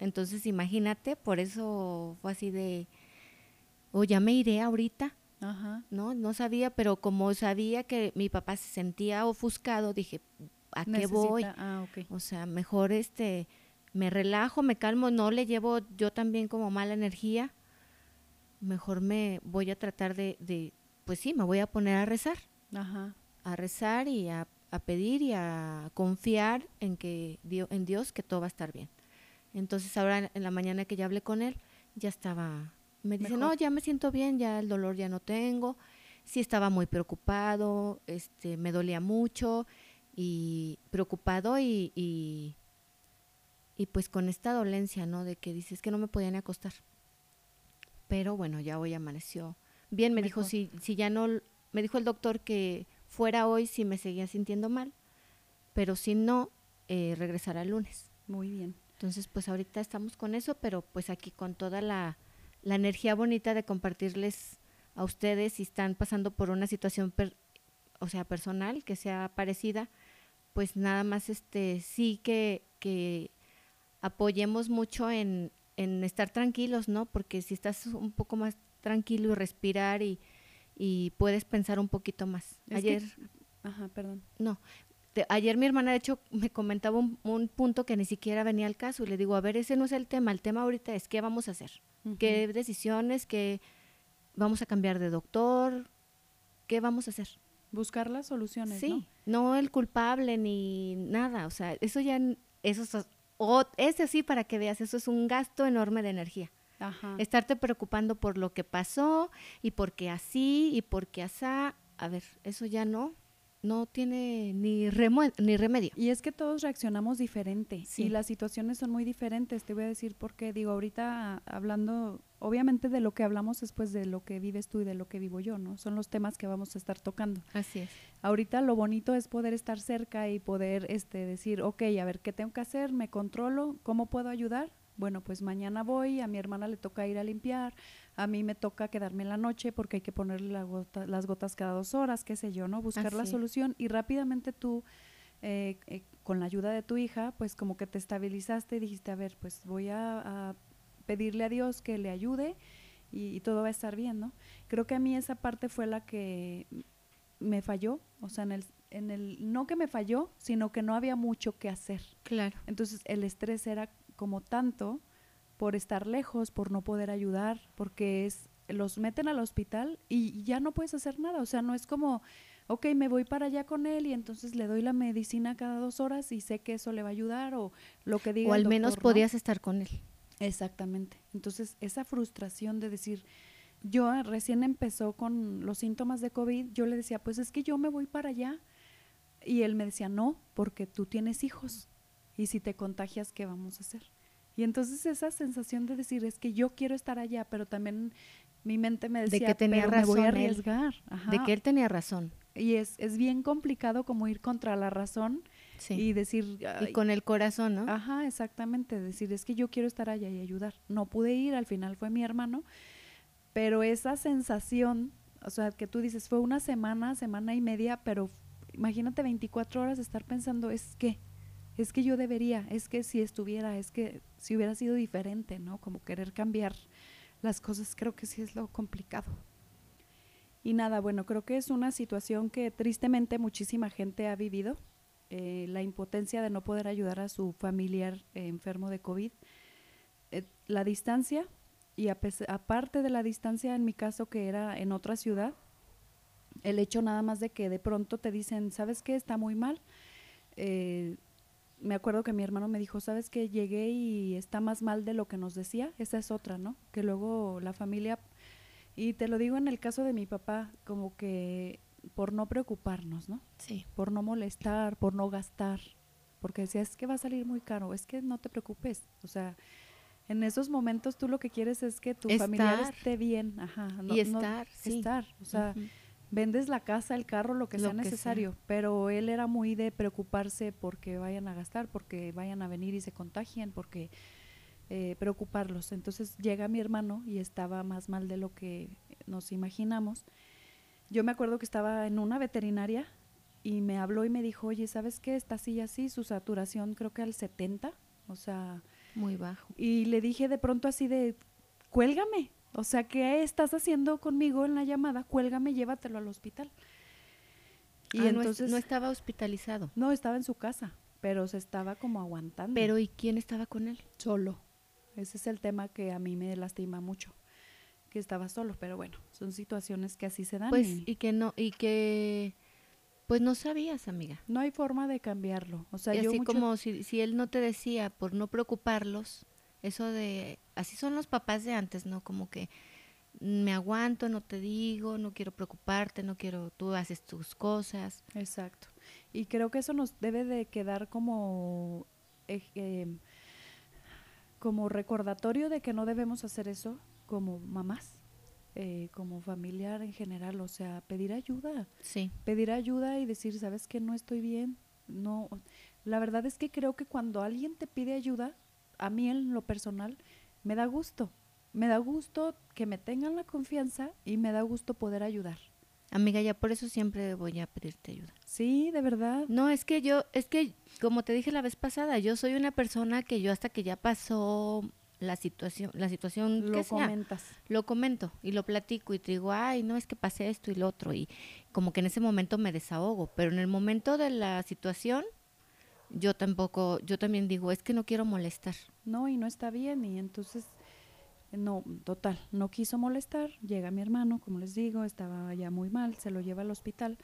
Entonces imagínate, por eso fue así de, o ya me iré ahorita, Ajá. ¿no? No sabía, pero como sabía que mi papá se sentía ofuscado, dije, ¿a qué voy? Ah, ok. O sea, mejor este, me relajo, me calmo, no le llevo yo también como mala energía. Mejor me voy a tratar de, de pues sí, me voy a poner a rezar, Ajá. a rezar y a, a pedir y a confiar en que Dio- en Dios que todo va a estar bien. Entonces ahora en- en la mañana que ya hablé con él, ya estaba, me dice, Mejor. no, ya me siento bien, ya el dolor ya no tengo. Sí estaba muy preocupado, este, me dolía mucho y preocupado y, y, y pues con esta dolencia, ¿no? De que dices que no me podía ni acostar. Pero bueno, ya hoy amaneció bien. Me dijo, si, si ya no, me dijo el doctor que fuera hoy si me seguía sintiendo mal, pero si no, eh, regresará el lunes. Muy bien. Entonces, pues ahorita estamos con eso, pero pues aquí con toda la, la energía bonita de compartirles a ustedes si están pasando por una situación, per- o sea, personal, que sea parecida, pues nada más este sí que, que apoyemos mucho en, en estar tranquilos, ¿no? Porque si estás un poco más tranquilo y respirar y, y puedes pensar un poquito más. Es que- Ayer, Ajá, perdón. no. Te- ayer mi hermana, de hecho, me comentaba un, un punto que ni siquiera venía al caso y le digo, a ver, ese no es el tema, el tema ahorita es qué vamos a hacer, qué decisiones, qué vamos a cambiar de doctor, qué vamos a hacer. Buscar las soluciones, Sí, ¿no? no el culpable ni nada, o sea, eso ya, eso es, o, ese sí para que veas, eso es un gasto enorme de energía. Ajá. Estarte preocupando por lo que pasó y por qué así y por qué asá, a ver, eso ya no, no tiene ni, ni remedio. Y es que todos reaccionamos diferente Sí. y las situaciones son muy diferentes. Te voy a decir por qué. Digo, ahorita hablando, obviamente de lo que hablamos después de lo que vives tú y de lo que vivo yo, ¿no? Son los temas que vamos a estar tocando. Así es. Ahorita lo bonito es poder estar cerca y poder este, decir, ok, a ver, ¿qué tengo que hacer? ¿Me controlo? ¿Cómo puedo ayudar? Bueno, pues mañana voy, a mi hermana le toca ir a limpiar, a mí me toca quedarme en la noche porque hay que ponerle la gota- las gotas cada dos horas, qué sé yo, ¿no? Buscar la Así solución y rápidamente tú, eh, eh, con la ayuda de tu hija, pues como que te estabilizaste y dijiste, a ver, pues voy a, a pedirle a Dios que le ayude y, y todo va a estar bien, ¿no? Creo que a mí esa parte fue la que me falló, o sea, en el, en el, no que me falló, sino que no había mucho que hacer. Claro. Entonces el estrés era como tanto por estar lejos, por no poder ayudar, porque es los meten al hospital y ya no puedes hacer nada, o sea, no es como, ok, me voy para allá con él y entonces le doy la medicina cada dos horas y sé que eso le va a ayudar o lo que diga O el al menos doctor, ¿no? podías estar con él. Exactamente. Entonces, esa frustración de decir, yo eh, recién empezó con los síntomas de COVID, yo le decía, pues es que yo me voy para allá. Y él me decía, no, porque tú tienes hijos. Y si te contagias, ¿qué vamos a hacer? Y entonces esa sensación de decir, es que yo quiero estar allá, pero también mi mente me De decía, que tenía pero me voy a arriesgar. Ajá. De que él tenía razón. Y es, es bien complicado como ir contra la razón Sí. y decir... Y, "Ay, con el corazón, ¿no? Ajá, exactamente. Decir, es que yo quiero estar allá y ayudar. No pude ir, al final fue mi hermano, pero esa sensación, o sea, que tú dices, fue una semana, semana y media, pero imagínate 24 horas de estar pensando, es que, es que yo debería, es que si estuviera, es que si hubiera sido diferente, ¿no? Como querer cambiar las cosas, creo que sí es lo complicado. Y nada, bueno, creo que es una situación que tristemente muchísima gente ha vivido, eh, la impotencia de no poder ayudar a su familiar eh, enfermo de COVID, eh, la distancia y aparte de la distancia, en mi caso que era en otra ciudad, el hecho nada más de que de pronto te dicen, ¿sabes qué? Está muy mal, me acuerdo que mi hermano me dijo, ¿sabes qué? Llegué y está más mal de lo que nos decía. Esa es otra, ¿no? Que luego la familia, y te lo digo en el caso de mi papá, como que por no preocuparnos, ¿no? Sí. Por no molestar, por no gastar, porque decía, es que va a salir muy caro, es que no te preocupes, o sea, en esos momentos tú lo que quieres es que tu familiar Estar. esté bien, ajá, no- y no- estar, sí. estar, o sea. Vendes la casa, el carro, lo que Lo sea que sea. necesario, pero él era muy de preocuparse porque vayan a gastar, porque vayan a venir y se contagien, porque eh, preocuparlos. Entonces llega mi hermano y estaba más mal de lo que nos imaginamos. Yo me acuerdo que estaba en una veterinaria y me habló y me dijo, oye, ¿sabes qué? Está así y así, su saturación creo que al 70, o sea, Muy bajo. y le dije de pronto así de, cuélgame. O sea, ¿qué estás haciendo conmigo en la llamada? Cuélgame, llévatelo al hospital. Y Ah, no es- entonces, no, estaba hospitalizado. no, estaba en su casa, pero se estaba como aguantando. Pero ¿y quién estaba con él? solo. Ese es el tema que a mí me lastima mucho, que estaba solo. Pero bueno, son situaciones que así se dan. Pues y y que no y que pues no sabías, amiga. no hay forma de cambiarlo. O sea, Y yo así mucho- como si, si él no te decía por no preocuparlos, eso de, así son los papás de antes, ¿no? Como que me aguanto, no te digo, no quiero preocuparte, no quiero, tú haces tus cosas. Exacto. Y creo que eso nos debe de quedar como, ej- em, como recordatorio de que no debemos hacer eso como mamás, eh, como familiar en general. O sea, pedir ayuda, Sí, pedir ayuda y decir, sabes que no estoy bien. No, la verdad es que creo que cuando alguien te pide ayuda, a mí en lo personal, me da gusto. Me da gusto que me tengan la confianza y me da gusto poder ayudar. amiga, ya por eso siempre voy a pedirte ayuda. Sí, de verdad. No, es que yo, es que como te dije la vez pasada, yo soy una persona que yo hasta que ya pasó la situación, la situación Lo que sea, comentas. lo comento y lo platico y te digo, ay, no es que pasé esto y lo otro y como que en ese momento me desahogo, pero en el momento de la situación yo tampoco, yo también digo, es que no quiero molestar. No, y no está bien. Y entonces, no, total, no quiso molestar. Llega mi hermano, como les digo, estaba ya muy mal, se lo lleva al hospital.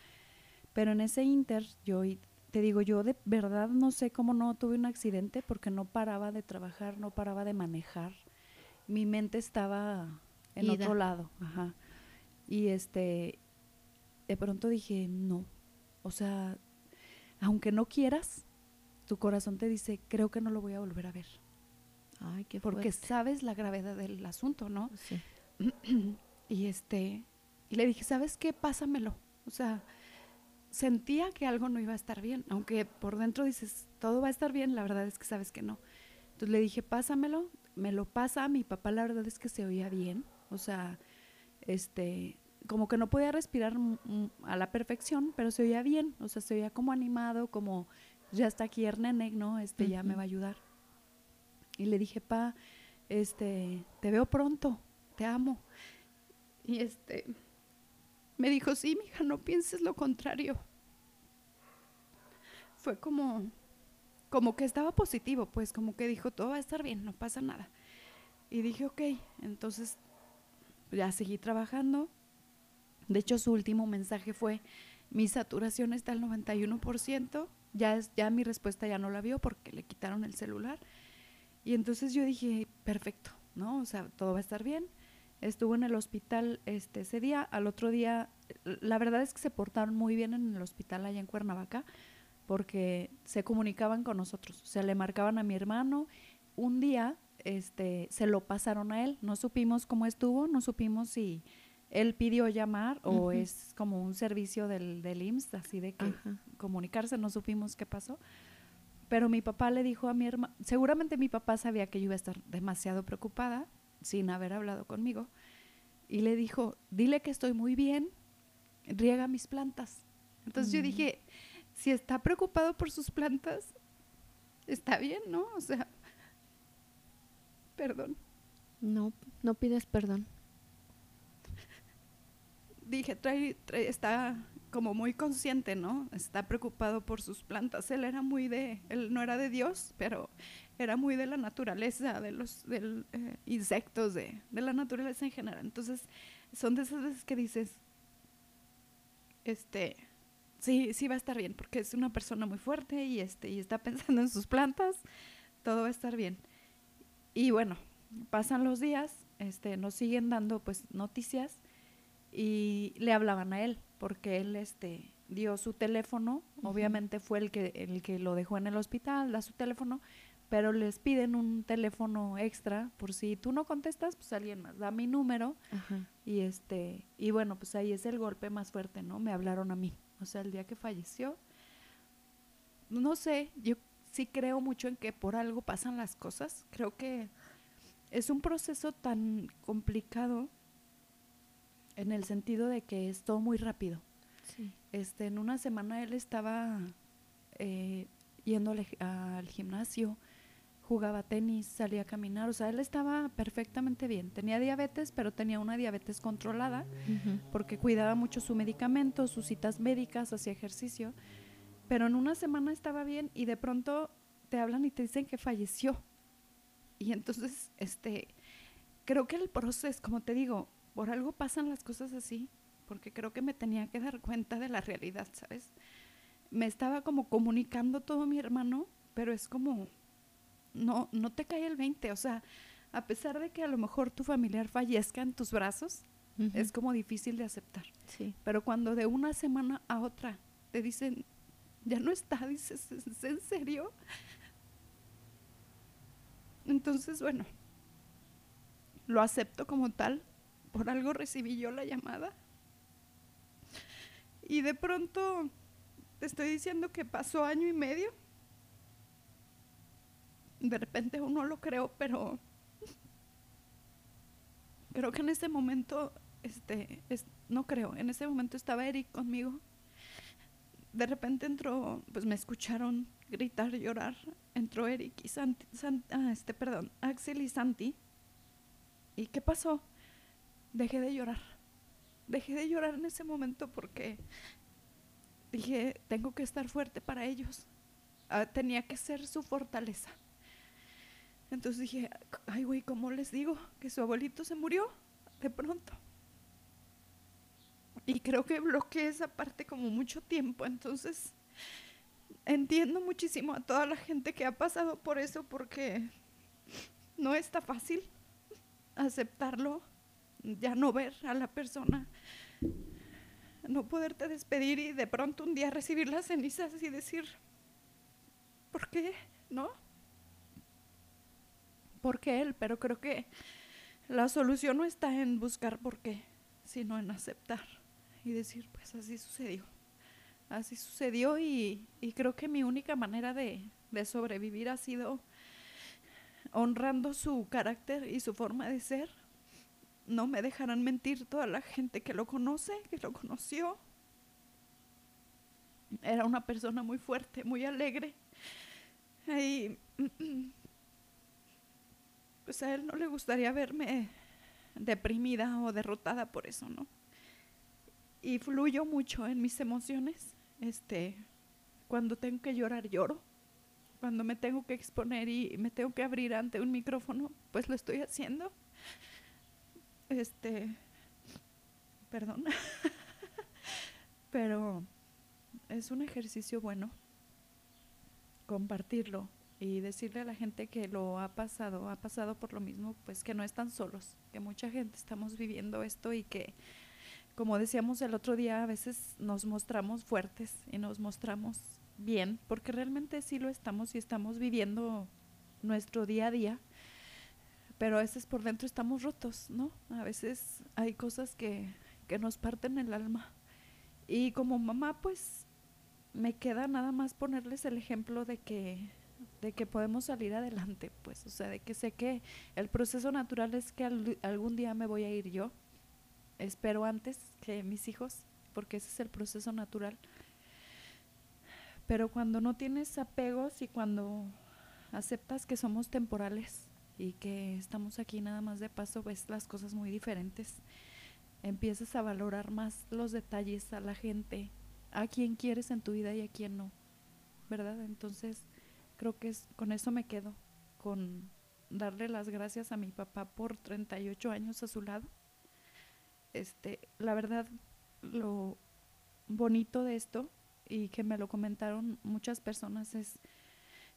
Pero en ese inter, yo te digo, yo de verdad no sé cómo no tuve un accidente porque no paraba de trabajar, no paraba de manejar. Mi mente estaba en Ida. otro lado, ajá. Y este, de pronto dije, no, o sea, aunque no quieras, tu corazón te dice, creo que no lo voy a volver a ver Ay, qué porque fuerte. sabes la gravedad del asunto, ¿no? Sí. Y este, y le dije, ¿sabes qué? Pásamelo. O sea, sentía que algo no iba a estar bien, aunque por dentro dices, todo va a estar bien, la verdad es que sabes que no. Entonces le dije, pásamelo, me lo pasa, mi papá la verdad es que se oía bien, o sea, este, como que no podía respirar a la perfección, pero se oía bien, o sea, se oía como animado, como ya está aquí nene, ¿no? Este ya me va a ayudar. Y le dije, pa, este, te veo pronto, te amo. Y este, me dijo, sí, mija, no pienses lo contrario. Fue como, como que estaba positivo, pues como que dijo, todo va a estar bien, no pasa nada. Y dije, ok, entonces ya seguí trabajando. De hecho, su último mensaje fue, mi saturación está al 91%, ya, es, ya mi respuesta ya no la vio porque le quitaron el celular. Y entonces yo dije, perfecto, ¿no? O sea, todo va a estar bien. Estuvo en el hospital este, ese día, al otro día, la verdad es que se portaron muy bien en el hospital allá en Cuernavaca, porque se comunicaban con nosotros, o sea, le marcaban a mi hermano. Un día este, se lo pasaron a él, no supimos cómo estuvo, no supimos si él pidió llamar o es como un servicio del, del IMSS, así de que Ajá. comunicarse, no supimos qué pasó. Pero mi papá le dijo a mi hermano, seguramente mi papá sabía que yo iba a estar demasiado preocupada sin haber hablado conmigo, y le dijo, dile que estoy muy bien, riega mis plantas. Entonces yo Mm. dije, si está preocupado por sus plantas, está bien, ¿no? O sea, perdón. No, no pides perdón. Dije, trae, está como muy consciente, ¿no? Está preocupado por sus plantas. Él era muy de, él no era de Dios, pero era muy de la naturaleza, de los del, eh, insectos, de, de la naturaleza en general. Entonces, son de esas veces que dices, este, sí, sí va a estar bien, porque es una persona muy fuerte y, este, y está pensando en sus plantas, todo va a estar bien. Y bueno, pasan los días, este, nos siguen dando pues noticias y le hablaban a él, porque él este, dio su teléfono, obviamente fue el que, el que lo dejó en el hospital, da su teléfono, pero les piden un teléfono extra por si tú no contestas, pues alguien más da mi número y este y bueno, pues ahí es el golpe más fuerte, ¿no? Me hablaron a mí, o sea, el día que falleció. No sé, yo sí creo mucho en que por algo pasan las cosas. Creo que es un proceso tan complicado en el sentido de que es todo muy rápido. Este, en una semana él estaba eh, yendo al, gimnasio, jugaba tenis, salía a caminar, o sea, él estaba perfectamente bien. Tenía diabetes, pero tenía una diabetes controlada porque cuidaba mucho su medicamento, sus citas médicas, hacía ejercicio. Pero en una semana estaba bien y de pronto te hablan y te dicen que falleció. Y entonces, este, creo que el proceso, como te digo, por algo pasan las cosas así, porque creo que me tenía que dar cuenta de la realidad, ¿sabes? Me estaba como comunicando todo mi hermano, pero es como, no, no te cae el 20, o sea, a pesar de que a lo mejor tu familiar fallezca en tus brazos, es como difícil de aceptar. Sí. Pero cuando de una semana a otra te dicen, ya no está, dices, ¿es en serio? Entonces, bueno, lo acepto como tal, por algo recibí yo la llamada. Y de pronto te estoy diciendo que pasó año y medio. De repente uno lo creo, pero creo que en ese momento, este, no creo, en ese momento estaba Eric conmigo. De repente entró, pues me escucharon gritar, llorar. Entró Eric y Santi, ah, este, perdón, Axel y Santi. ¿Y qué pasó? Dejé de llorar dejé de llorar en ese momento porque dije, tengo que estar fuerte para ellos. Ah, tenía que ser su fortaleza. Entonces dije, ay güey, ¿cómo les digo que su abuelito se murió de pronto? Y creo que bloqueé esa parte como mucho tiempo. Entonces entiendo muchísimo a toda la gente que ha pasado por eso porque no está fácil aceptarlo ya no ver a la persona, no poderte despedir y de pronto un día recibir las cenizas y decir, ¿por qué? ¿No? ¿Por qué él? Pero creo que la solución no está en buscar por qué, sino en aceptar y decir, pues así sucedió. Así sucedió y, creo que mi única manera de, de sobrevivir ha sido honrando su carácter y su forma de ser no me dejarán mentir toda la gente que lo conoce, que lo conoció. Era una persona muy fuerte, muy alegre. Y pues a él no le gustaría verme deprimida o derrotada por eso, ¿no? Y fluyo mucho en mis emociones. Este, cuando tengo que llorar, lloro. Cuando me tengo que exponer y me tengo que abrir ante un micrófono, pues lo estoy haciendo. Este, perdón, pero es un ejercicio bueno compartirlo y decirle a la gente que lo ha pasado, ha pasado por lo mismo, pues que no están solos, que mucha gente estamos viviendo esto y que, como decíamos el otro día, a veces nos mostramos fuertes y nos mostramos bien, porque realmente sí lo estamos y estamos viviendo nuestro día a día pero a veces por dentro estamos rotos, ¿no? A veces hay cosas que, que nos parten el alma. Y como mamá, pues me queda nada más ponerles el ejemplo de que de que podemos salir adelante, pues, o sea, de que sé que el proceso natural es que algún día me voy a ir yo. Espero antes que mis hijos, porque ese es el proceso natural. Pero cuando no tienes apegos y cuando aceptas que somos temporales, y que estamos aquí nada más de paso, ves las cosas muy diferentes. Empiezas a valorar más los detalles, a la gente, a quien quieres en tu vida y a quien no, ¿verdad? Entonces, creo que con eso me quedo, con darle las gracias a mi papá por 38 años a su lado. Este, la verdad, lo bonito de esto y que me lo comentaron muchas personas es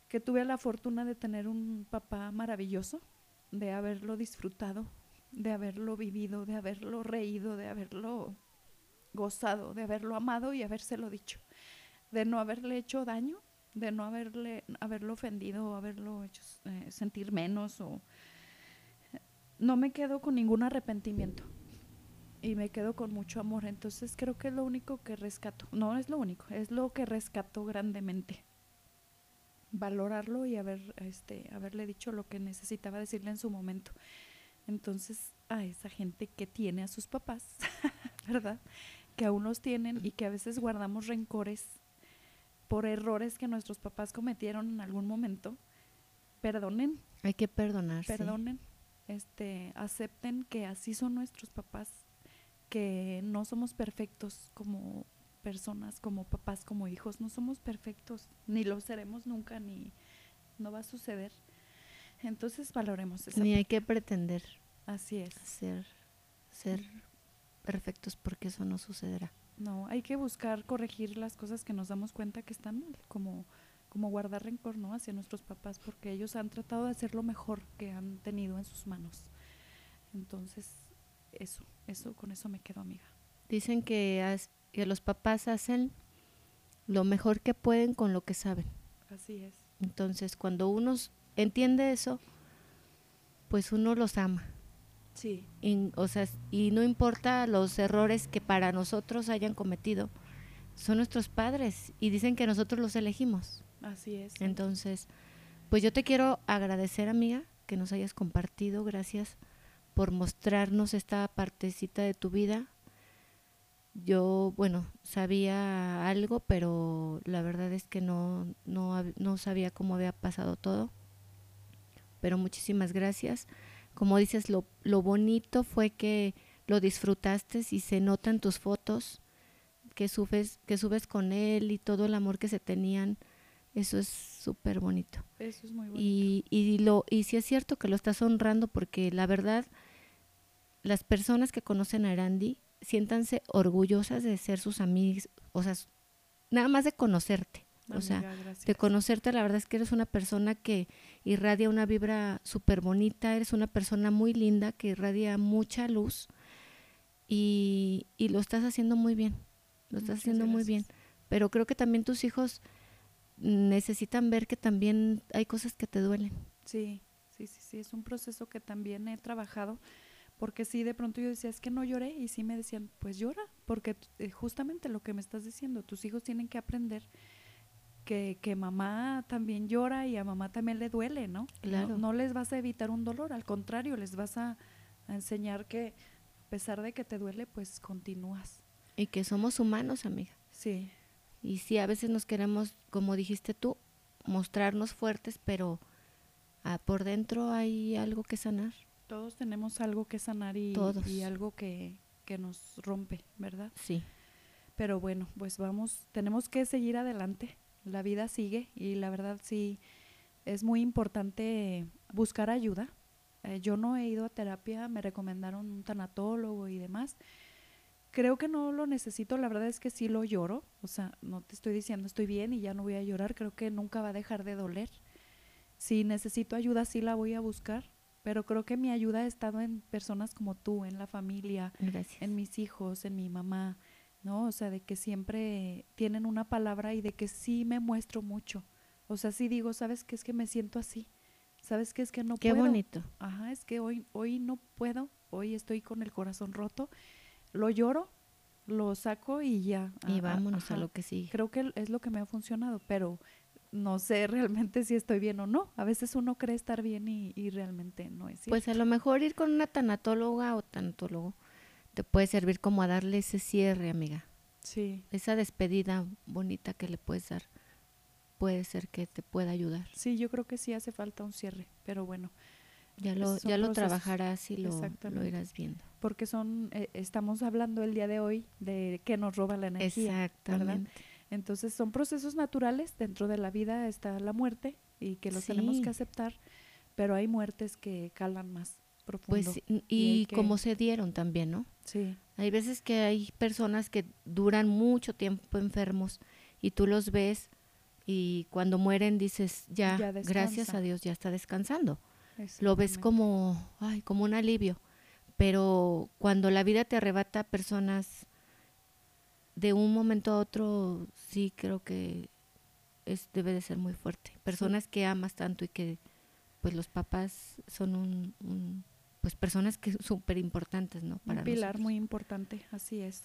que tuve la fortuna de tener un papá maravilloso, de haberlo disfrutado, de haberlo vivido, de haberlo reído, de haberlo gozado, de haberlo amado y habérselo dicho, de no haberle hecho daño, de no haberle haberlo ofendido haberlo hecho eh, sentir menos o no me quedo con ningún arrepentimiento y me quedo con mucho amor. Entonces creo que es lo único que rescato. No es lo único, es lo que rescato grandemente. Valorarlo y haber, este, haberle dicho lo que necesitaba decirle en su momento. Entonces, a esa gente que tiene a sus papás, ¿verdad? Que aún los tienen y que a veces guardamos rencores por errores que nuestros papás cometieron en algún momento, perdonen. Hay que perdonar. Perdonen. Este, acepten que así son nuestros papás que no somos perfectos como personas, como papás, como hijos, no somos perfectos, ni lo seremos nunca, ni no va a suceder. Entonces valoremos eso. Ni hay que pretender. Así es. Ser, ser perfectos porque eso no sucederá. No, hay que buscar corregir las cosas que nos damos cuenta que están mal, como, como guardar rencor ¿no? hacia nuestros papás, porque ellos han tratado de hacer lo mejor que han tenido en sus manos. Entonces, eso, eso, con eso me quedo amiga. Dicen que, que los papás hacen lo mejor que pueden con lo que saben. Así es. Entonces, cuando uno entiende eso, pues uno los ama. Sí. Y, o sea, y no importa los errores que para nosotros hayan cometido, son nuestros padres y dicen que nosotros los elegimos. Así es. Entonces, pues yo te quiero agradecer, amiga, que nos hayas compartido. Gracias por mostrarnos esta partecita de tu vida. Yo, bueno, sabía algo, pero la verdad es que no, no, no sabía cómo había pasado todo. Pero muchísimas gracias. Como dices, lo, lo bonito fue que lo disfrutaste y se notan tus fotos, que subes, que subes con él y todo el amor que se tenían. Eso es súper bonito. Eso es muy bonito. Y, y, lo, y sí es cierto que lo estás honrando porque la verdad las personas que conocen a Arandi siéntanse orgullosas de ser sus amigos, o sea, nada más de conocerte. o sea, de conocerte, la verdad es que eres una persona que irradia una vibra súper bonita, eres una persona muy linda que irradia mucha luz y, y lo estás haciendo muy bien, lo estás haciendo muy bien. Pero creo que también tus hijos necesitan ver que también hay cosas que te duelen. Sí, sí, sí, sí, es un proceso que también he trabajado porque sí, de pronto yo decía, es que no lloré, y sí me decían, pues llora, porque eh, justamente lo que me estás diciendo, tus hijos tienen que aprender que, que mamá también llora y a mamá también le duele, ¿no? Claro. No, les vas a evitar un dolor, al contrario, les vas a, a enseñar que a pesar de que te duele, pues continúas. Y que somos humanos, amiga. Sí. Y sí, a veces nos queremos, como dijiste tú, mostrarnos fuertes, pero ah, por dentro hay algo que sanar. Todos tenemos algo que sanar y, y algo que, que, nos rompe, ¿verdad? Sí. Pero bueno, pues vamos, tenemos que seguir adelante. La vida sigue y la verdad sí es muy importante buscar ayuda. Eh, yo no he ido a terapia, me recomendaron un tanatólogo y demás. Creo que no lo necesito, la verdad es que sí lo lloro, o sea, no te estoy diciendo estoy bien y ya no voy a llorar, creo que nunca va a dejar de doler. Si necesito ayuda, sí la voy a buscar, pero creo que mi ayuda ha estado en personas como tú, en la familia, en mis hijos, en mi mamá, ¿no? O sea, de que siempre tienen una palabra y de que sí me muestro mucho. O sea, sí digo, ¿sabes qué es que me siento así? ¿Sabes qué es que no qué puedo? Qué bonito. Ajá, es que hoy hoy no puedo, hoy estoy con el corazón roto. Lo lloro, lo saco y ya. Y vámonos a lo que sigue. Creo que es lo que me ha funcionado, pero no sé realmente si estoy bien o no. A veces uno cree estar bien y, realmente no es cierto. Pues a lo mejor ir con una tanatóloga o tanatólogo te puede servir como a darle ese cierre, amiga. Sí. Esa despedida bonita que le puedes dar puede ser que te pueda ayudar. Sí, yo creo que sí hace falta un cierre, pero bueno. Ya lo, ya lo trabajarás y lo, lo, irás viendo. Porque son, eh, estamos hablando el día de hoy de que nos roba la energía. Exactamente. Entonces son procesos naturales, dentro de la vida está la muerte y que los tenemos que aceptar, pero hay muertes que calan más profundo. Pues y, como se dieron también, ¿no? Sí. Hay veces que hay personas que duran mucho tiempo enfermos y tú los ves y cuando mueren dices, ya, Ya gracias a Dios, ya está descansando. Lo ves como, ay, como un alivio. Pero cuando la vida te arrebata personas de un momento a otro, sí creo que es, debe de ser muy fuerte. Personas que amas tanto y que, pues los papás son un, un- pues personas que súper importantes, ¿no? Un pilar nosotros. muy importante, así es.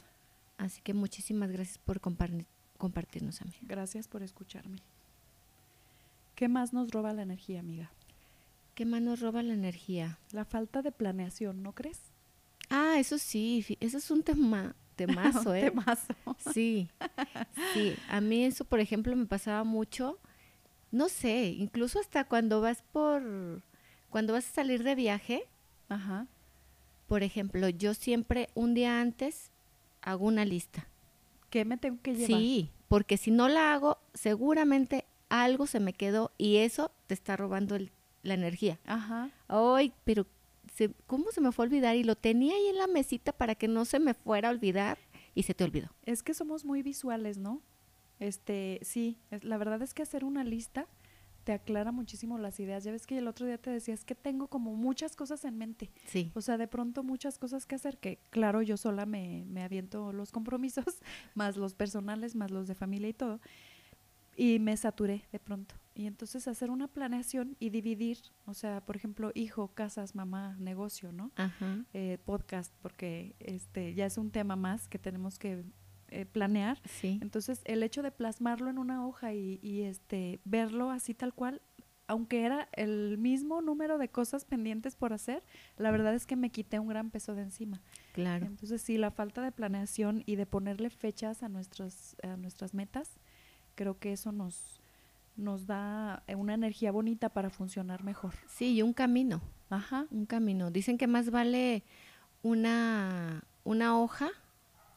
Así que muchísimas gracias por comparni- compartirnos, amiga. Gracias por escucharme. ¿Qué más nos roba la energía, amiga? ¿Qué más nos roba la energía? La falta de planeación, ¿no crees? Ah, eso sí, eso es un tema, temazo, ¿eh? Temazo. Sí, sí. A mí eso, por ejemplo, me pasaba mucho. No sé, incluso hasta cuando vas por, cuando vas a salir de viaje, Ajá. por ejemplo, yo siempre un día antes hago una lista. ¿Qué me tengo que llevar? Sí, porque si no la hago, seguramente algo se me quedó y eso te está robando el- la energía. Ajá. Ay, pero se- ¿cómo se me fue a olvidar? Y lo tenía ahí en la mesita para que no se me fuera a olvidar y se te olvidó. Es que somos muy visuales, ¿no? Este, sí, es- la verdad es que hacer una lista te aclara muchísimo las ideas. Ya ves que el otro día te decía, es que tengo como muchas cosas en mente. Sí. O sea, de pronto muchas cosas que hacer, que claro, yo sola me, me aviento los compromisos, más los personales, más los de familia y todo. Y me saturé de pronto. Y entonces hacer una planeación y dividir, o sea, por ejemplo, hijo, casas, mamá, negocio, ¿no? Ajá. Eh, podcast, porque este ya es un tema más que tenemos que eh, planear. Sí. Entonces, el hecho de plasmarlo en una hoja y, y, este verlo así tal cual, aunque era el mismo número de cosas pendientes por hacer, la verdad es que me quité un gran peso de encima. Claro. Entonces, sí, la falta de planeación y de ponerle fechas a nuestros a nuestras metas, creo que eso nos nos da una energía bonita para funcionar mejor. Sí, y un camino, Ajá. un camino. Dicen que más vale una, una hoja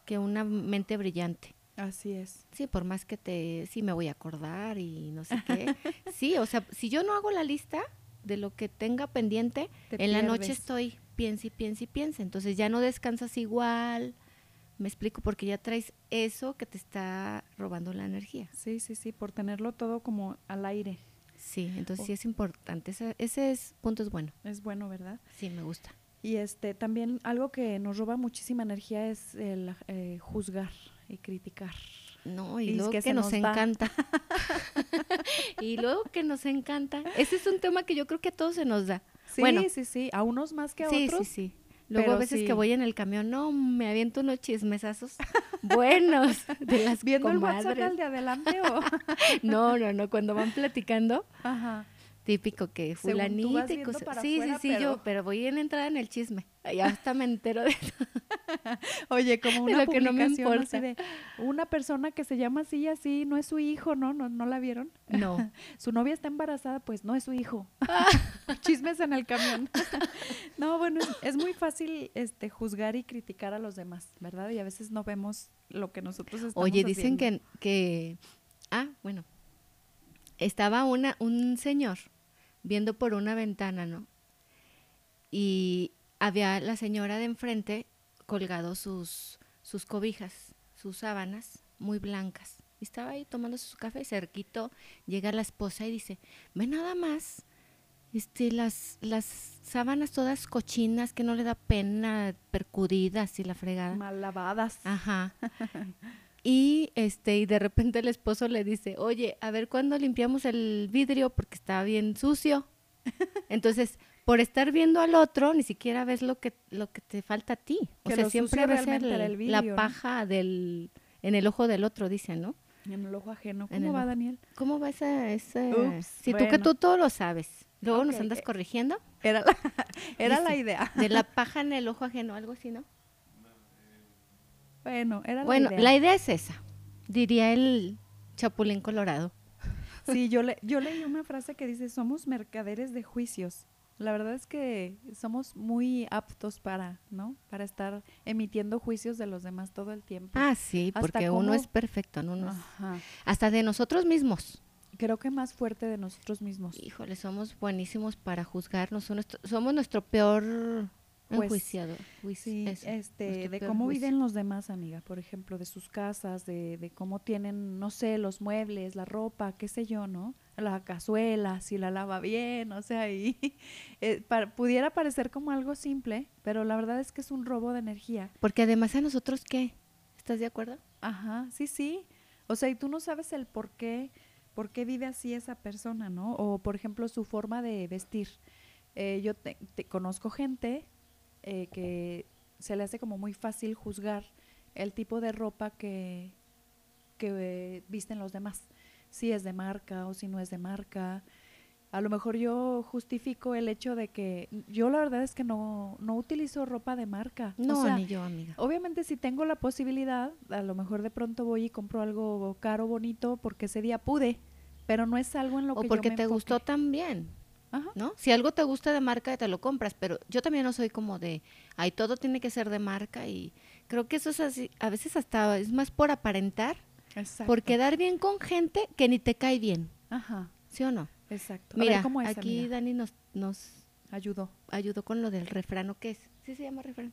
que una mente brillante. Así es. Sí, por más que te, sí me voy a acordar y no sé qué. Sí, o sea, si yo no hago la lista de lo que tenga pendiente, Te en la noche estoy piensa y piensa y piensa. Entonces ya no descansas igual. Me explico, porque ya traes eso que te está robando la energía. Sí, sí, sí, por tenerlo todo como al aire. Sí, entonces Oh. sí es importante. Ese, ese es, punto es bueno. Es bueno, ¿verdad? Sí, me gusta. Y este también algo que nos roba muchísima energía es el eh, juzgar y criticar. No, y, Y es luego que que, nos, encanta. y luego que nos encanta. Ese es un tema que yo creo que a todos se nos da. Sí, Bueno. sí, sí, a unos más que a sí, otros. sí, sí. Luego a veces sí. que voy en el camión, no, me aviento unos chismesazos buenos de las Viendo el WhatsApp comadres. al de adelante o No, no, no, cuando van platicando, Ajá. Típico que fulanita y cosas. Sí, afuera, sí, sí, yo, pero- pero voy en entrada en el chisme. Ya hasta me entero de Oye, como De una lo que no me importa. de una persona que se llama así y así, no es su hijo, ¿no? ¿No, no la vieron? No. Su novia está embarazada, pues no es su hijo. Chismes en el camión. no, bueno, es, es muy fácil este juzgar y criticar a los demás, ¿verdad? Y a veces no vemos lo que nosotros estamos Oye, dicen haciendo. que, que, ah, bueno, estaba una, un señor viendo por una ventana, ¿no? Y había la señora de enfrente colgado sus, sus cobijas, sus sábanas muy blancas. Y estaba ahí tomando su café y cerquito llega la esposa y dice, ve nada más, este, las, las sábanas todas cochinas que no le da pena, percudidas y la fregada. mal lavadas. Ajá. Y este, y de repente el esposo le dice, oye, a ver cuándo limpiamos el vidrio porque está bien sucio. Entonces, por estar viendo al otro, ni siquiera ves lo que, lo que te falta a ti. O sea, siempre ves el- la paja del, en el ojo del otro, dicen, ¿no? En el ojo ajeno. En ¿Cómo va. Daniel? ¿Cómo va ese, ese? Ups, si tú que tú todo lo sabes, luego nos andas eh, corrigiendo, Era la, era la idea. de la paja en el ojo ajeno, algo así, ¿no? Bueno, era la Bueno, idea. la idea es esa, diría el chapulín colorado. Sí, yo, le, yo leí una frase que dice, somos mercaderes de juicios. La verdad es que somos muy aptos para, ¿no? Para estar emitiendo juicios de los demás todo el tiempo. Ah, sí, Hasta porque uno es perfecto, ¿no? Uno es- hasta de nosotros mismos. Creo que más fuerte de nosotros mismos. Híjole, somos buenísimos para juzgarnos, somos nuestro peor pues, Enjuiciado. juici- Sí, eso, este, de cómo juicio. viven los demás, amiga, por ejemplo, de sus casas, de, de cómo tienen, no sé, los muebles, la ropa, qué sé yo, ¿no? La cazuela, si la lava bien, o sea, y eh, pa- pudiera parecer como algo simple, pero la verdad es que es un robo de energía. Porque además a nosotros, ¿qué? ¿Estás de acuerdo? Ajá, sí, sí. O sea, y tú no sabes el por qué, por qué vive así esa persona, ¿no? O, por ejemplo, su forma de vestir. Eh, yo te- te- conozco gente eh, que se le hace como muy fácil juzgar el tipo de ropa que, que eh, visten los demás. Si es de marca o si no es de marca. A lo mejor yo justifico el hecho de que yo la verdad es que no, no utilizo ropa de marca. O No, sea, ni yo, amiga. Obviamente si tengo la posibilidad, a lo mejor de pronto voy y compro algo caro, bonito, porque ese día pude, pero no es algo en lo O que porque yo me te gustó también, Ajá. ¿no? Si algo te gusta de marca, te lo compras, pero yo también no soy como de, ay, todo tiene que ser de marca y creo que eso es así, a veces hasta es más por aparentar, Exacto. por quedar bien con gente que ni te cae bien, Ajá, ¿sí o no? exacto. Ver, Mira, ¿cómo es, aquí amiga? Dani nos, nos Ayudó. ayudó con lo del refrán, ¿o qué es? Sí se llama refrán.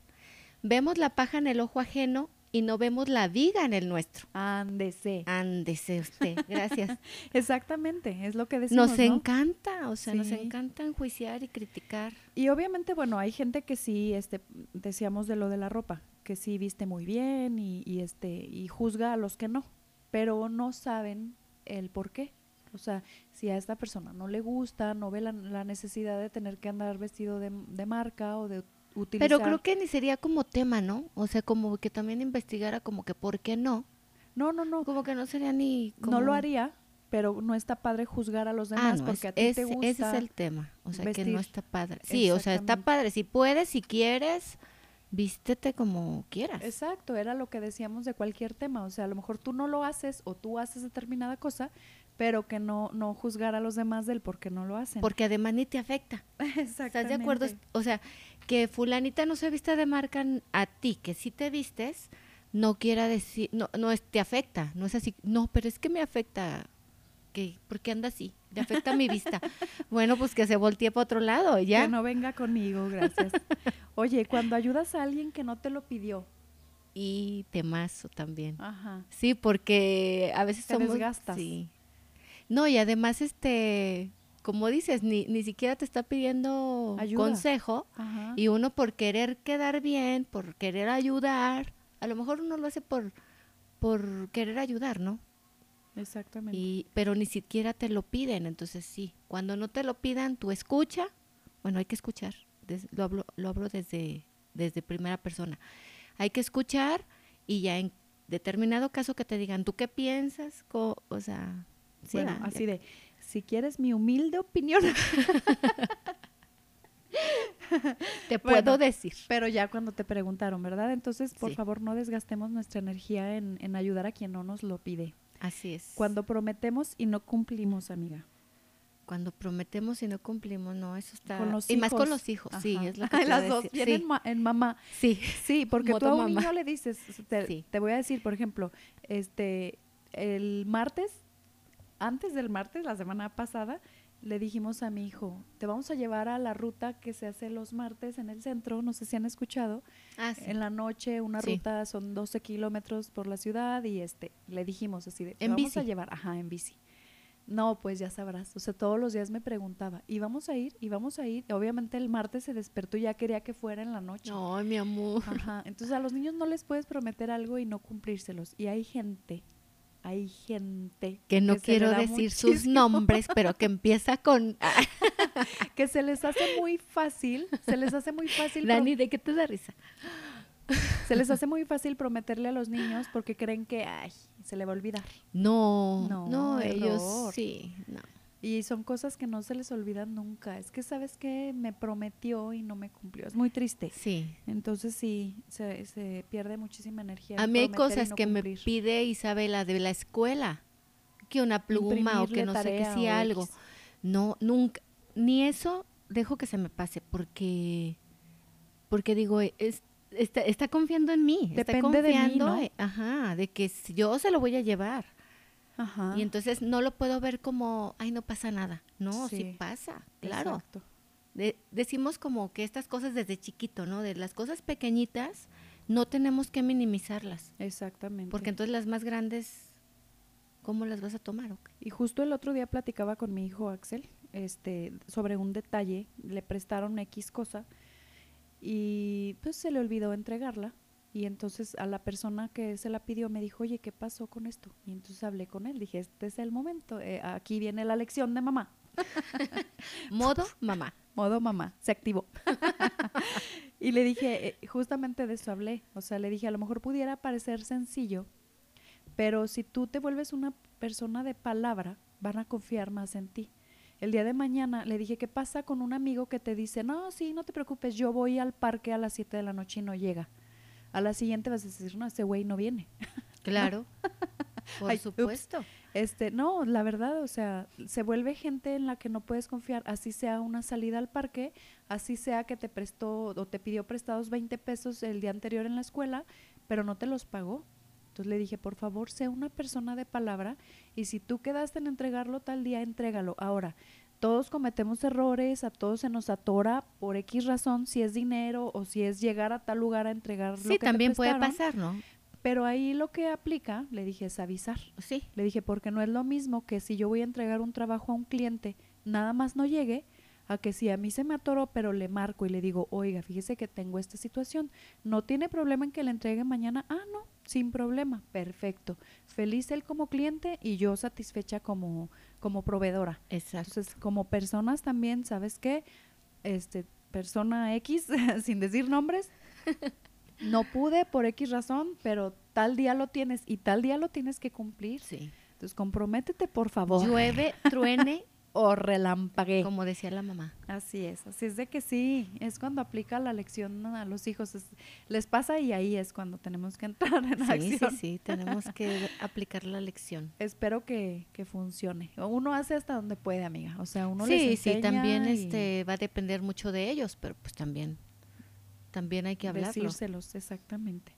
Vemos la paja en el ojo ajeno y no vemos la viga en el nuestro. Ándese. Ándese usted, gracias. Exactamente, es lo que decimos, Nos ¿no? encanta, o sea, nos encanta enjuiciar y criticar. Y obviamente, bueno, hay gente que sí, este, decíamos de lo de la ropa, que sí viste muy bien y, y, este, y juzga a los que no, pero no saben el por qué. O sea, si a esta persona no le gusta, no ve la, la necesidad de tener que andar vestido de, de marca o de utilizar. Pero creo que ni sería como tema, ¿no? O sea, como que también investigara como que por qué no. No, no, no, Como que no sería ni... Como... no lo haría, pero no está padre juzgar a los demás Ah, no, porque es- a ti te ese- gusta. ese es el tema. O sea, que vestir. no está padre. Sí, o sea, está padre. Si puedes, si quieres, vístete como quieras. Exacto, era lo que decíamos de cualquier tema. O sea, a lo mejor tú no lo haces o tú haces determinada cosa, pero que no, no juzgar a los demás del por qué no lo hacen. Porque además ni te afecta. ¿Estás de acuerdo? O sea, que fulanita no se vista de marca a ti, que si te vistes, no quiera decir, no, no es, te afecta, no es así, no, pero es que me afecta, que, ¿por qué anda así? Le afecta mi vista. bueno, pues que se voltee para otro lado, ya. Que no venga conmigo, gracias. Oye, cuando ayudas a alguien que no te lo pidió. Y temazo también. Ajá. Sí, porque a veces Te somos... desgastas. Sí. No, y además, este, como dices, ni, ni siquiera te está pidiendo Ayuda. consejo, Ajá. Y uno por querer quedar bien, por querer ayudar, a lo mejor uno lo hace por, por querer ayudar, ¿no? Exactamente. Y, pero ni siquiera te lo piden, entonces sí, cuando no te lo pidan, tú escucha, bueno, hay que escuchar, des- lo hablo, lo hablo desde, desde primera persona, hay que escuchar y ya en determinado caso que te digan, ¿tú qué piensas? Co- o sea, bueno, así de, si quieres mi humilde opinión, te bueno, puedo decir. pero ya cuando te preguntaron, ¿verdad? Entonces, por Sí. favor, no desgastemos nuestra energía en, en ayudar a quien no nos lo pide. Así es. Cuando prometemos y no cumplimos, amiga. Cuando prometemos y no cumplimos, no, eso está... Con los y más con los hijos, sí, es lo que te Las dos vienen Sí, ma- en mamá. sí. Sí, porque tú a un mamá. niño le dices, te, Sí. te voy a decir, por ejemplo, este, el martes, antes del martes, la semana pasada, le dijimos a mi hijo, te vamos a llevar a la ruta que se hace los martes en el centro, no sé si han escuchado, Ah, sí. en la noche, una Sí. ruta, son 12 kilómetros por la ciudad y este, le dijimos así de, te En vamos a llevar, ajá, en bici. No, pues ya sabrás, o sea, todos los días me preguntaba, ¿y vamos a ir? ¿Y vamos a ir? Obviamente el martes se despertó y ya quería que fuera en la noche. Ay, mi amor. Ajá. Entonces a los niños no les puedes prometer algo y no cumplírselos. Y hay gente, hay gente Que no le quiero decir sus nombres, pero que empieza con... Que se les hace muy fácil, se les hace muy fácil, Dani, ¿de qué te da risa? se les hace muy fácil prometerle a los niños porque creen que, ay, se le va a olvidar. No, No, no, ellos sí, no. Y son cosas que no se les olvidan nunca. Es que, ¿sabes qué? Me prometió y no me cumplió. Es muy triste. Sí. Entonces sí, se, se pierde muchísima energía. A mí hay cosas no que me pide Isabela de la escuela, que una pluma o que no sé qué, sí algo. X. No, nunca, ni eso dejo que se me pase, porque, porque digo, es, está, está confiando en mí, está Depende de mí, confiando, ¿no? eh, ajá, de que yo se lo voy a llevar. Ajá. Y entonces no lo puedo ver como, ay, no pasa nada. No, sí, Sí, pasa, claro. Exacto. de- decimos como que estas cosas desde chiquito, ¿no? De las cosas pequeñitas no tenemos que minimizarlas, Exactamente. porque entonces las más grandes, ¿cómo las vas a tomar? o qué? Y justo el otro día platicaba con mi hijo Axel este, sobre un detalle, le prestaron X cosa y pues se le olvidó entregarla y entonces a la persona que se la pidió me dijo, oye, ¿qué pasó con esto? Y entonces hablé con él, dije, este es el momento, eh, aquí viene la lección de mamá. Modo mamá. Modo mamá, se activó. y le dije, eh, justamente de eso hablé, o sea, le dije, a lo mejor pudiera parecer sencillo, pero si tú te vuelves una persona de palabra, van a confiar más en ti. El día de mañana le dije, ¿qué pasa con un amigo que te dice, no, sí, no te preocupes, yo voy al parque a las 7 de la noche y no llega? A la siguiente vas a decir, no, ese güey no viene. Claro. Por Ay, ups. supuesto. Este, no, la verdad, o sea, se vuelve gente en la que no puedes confiar, así sea una salida al parque, así sea que te prestó o te pidió prestados 20 pesos el día anterior en la escuela, pero no te los pagó. Entonces le dije, por favor, sea una persona de palabra y si tú quedaste en entregarlo tal día, entrégalo. Ahora, todos cometemos errores, a todos se nos atora por X razón, si es dinero o si es llegar a tal lugar a entregar lo Sí, que te también puede pasar, ¿no? Pero ahí lo que aplica, le dije, es avisar. Sí. Le dije, porque no es lo mismo que si yo voy a entregar un trabajo a un cliente, nada más no llegue, a que si a mí se me atoró, pero le marco y le digo, oiga, fíjese que tengo esta situación, no tiene problema en que le entregue mañana, ah, no, sin problema, perfecto. Feliz él como cliente y yo satisfecha como, como proveedora. Exacto. Entonces, como personas también, ¿sabes qué? Este, persona X, sin decir nombres, no pude por X razón, pero tal día lo tienes y tal día lo tienes que cumplir. Sí. Entonces, comprométete, por favor. Llueve, truene, o relampaguee. como decía la mamá. Así es, así es de que sí, es cuando aplica la lección a los hijos, es- les pasa y ahí es cuando tenemos que entrar en Sí, sí, acción. sí, tenemos que aplicar la lección. Espero que, que funcione. Uno hace hasta donde puede, amiga. O sea, uno les Sí, sí, enseña también y este va a depender mucho de ellos, pero pues también también hay que hablarlo. decírselos, exactamente.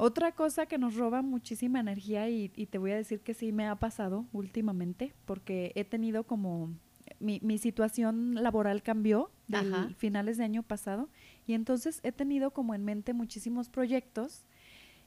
Otra cosa que nos roba muchísima energía y, y te voy a decir que sí me ha pasado últimamente porque he tenido como mi, mi situación laboral cambió Ajá. finales de año pasado y entonces he tenido como en mente muchísimos proyectos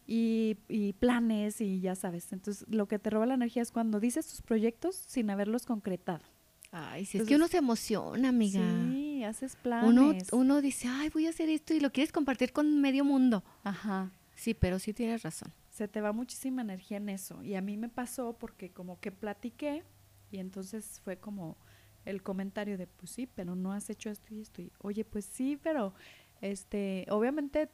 y, y planes y ya sabes. Entonces lo que te roba la energía es cuando dices tus proyectos sin haberlos concretado. Ay, si es Entonces- que uno se emociona, amiga. Sí, haces planes. Uno, uno dice, ay, voy a hacer esto y lo quieres compartir con medio mundo. Ajá. Sí, pero sí tienes razón. se te va muchísima energía en eso. Y a mí me pasó porque como que platiqué y entonces fue como el comentario de, pues sí, pero no has hecho esto y esto. Y, Oye, pues sí, pero este, obviamente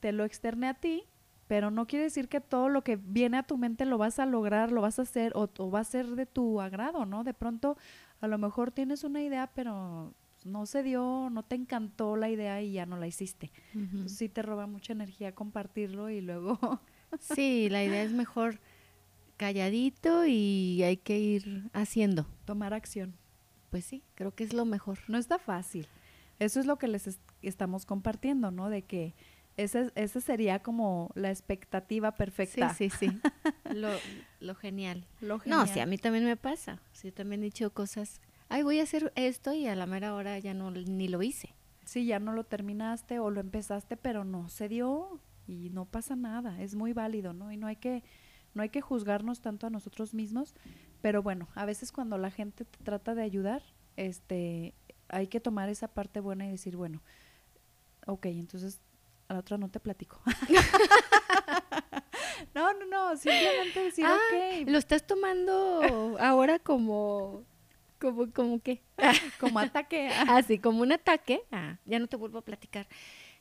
te lo externé a ti, pero no quiere decir que todo lo que viene a tu mente lo vas a lograr, lo vas a hacer o, o va a ser de tu agrado, ¿no? De pronto a lo mejor tienes una idea, pero no se dio, no te encantó la idea y ya no la hiciste. Entonces sí te roba mucha energía compartirlo y luego Sí, la idea es mejor calladito y hay que ir haciendo. tomar acción. Pues sí, creo que es lo mejor. No está fácil. Eso es lo que les est- estamos compartiendo, ¿no? De que esa ese sería como la expectativa perfecta. Sí, sí, sí. lo, lo genial. Lo No, genial. sí, a mí también me pasa. Sí, también he dicho cosas. Ay, voy a hacer esto y a la mera hora ya no ni lo hice. Sí, ya no lo terminaste o lo empezaste, pero no se dio y no pasa nada. Es muy válido, ¿no? Y no hay que no hay que juzgarnos tanto a nosotros mismos, pero bueno, a veces cuando la gente te trata de ayudar, este, hay que tomar esa parte buena y decir, bueno, ok, entonces a la otra no te platico. no, no, no, simplemente decir, Ah, ok, Lo estás tomando ahora como, como, como qué? como ataque, Así, como un ataque. Ah, ya no te vuelvo a platicar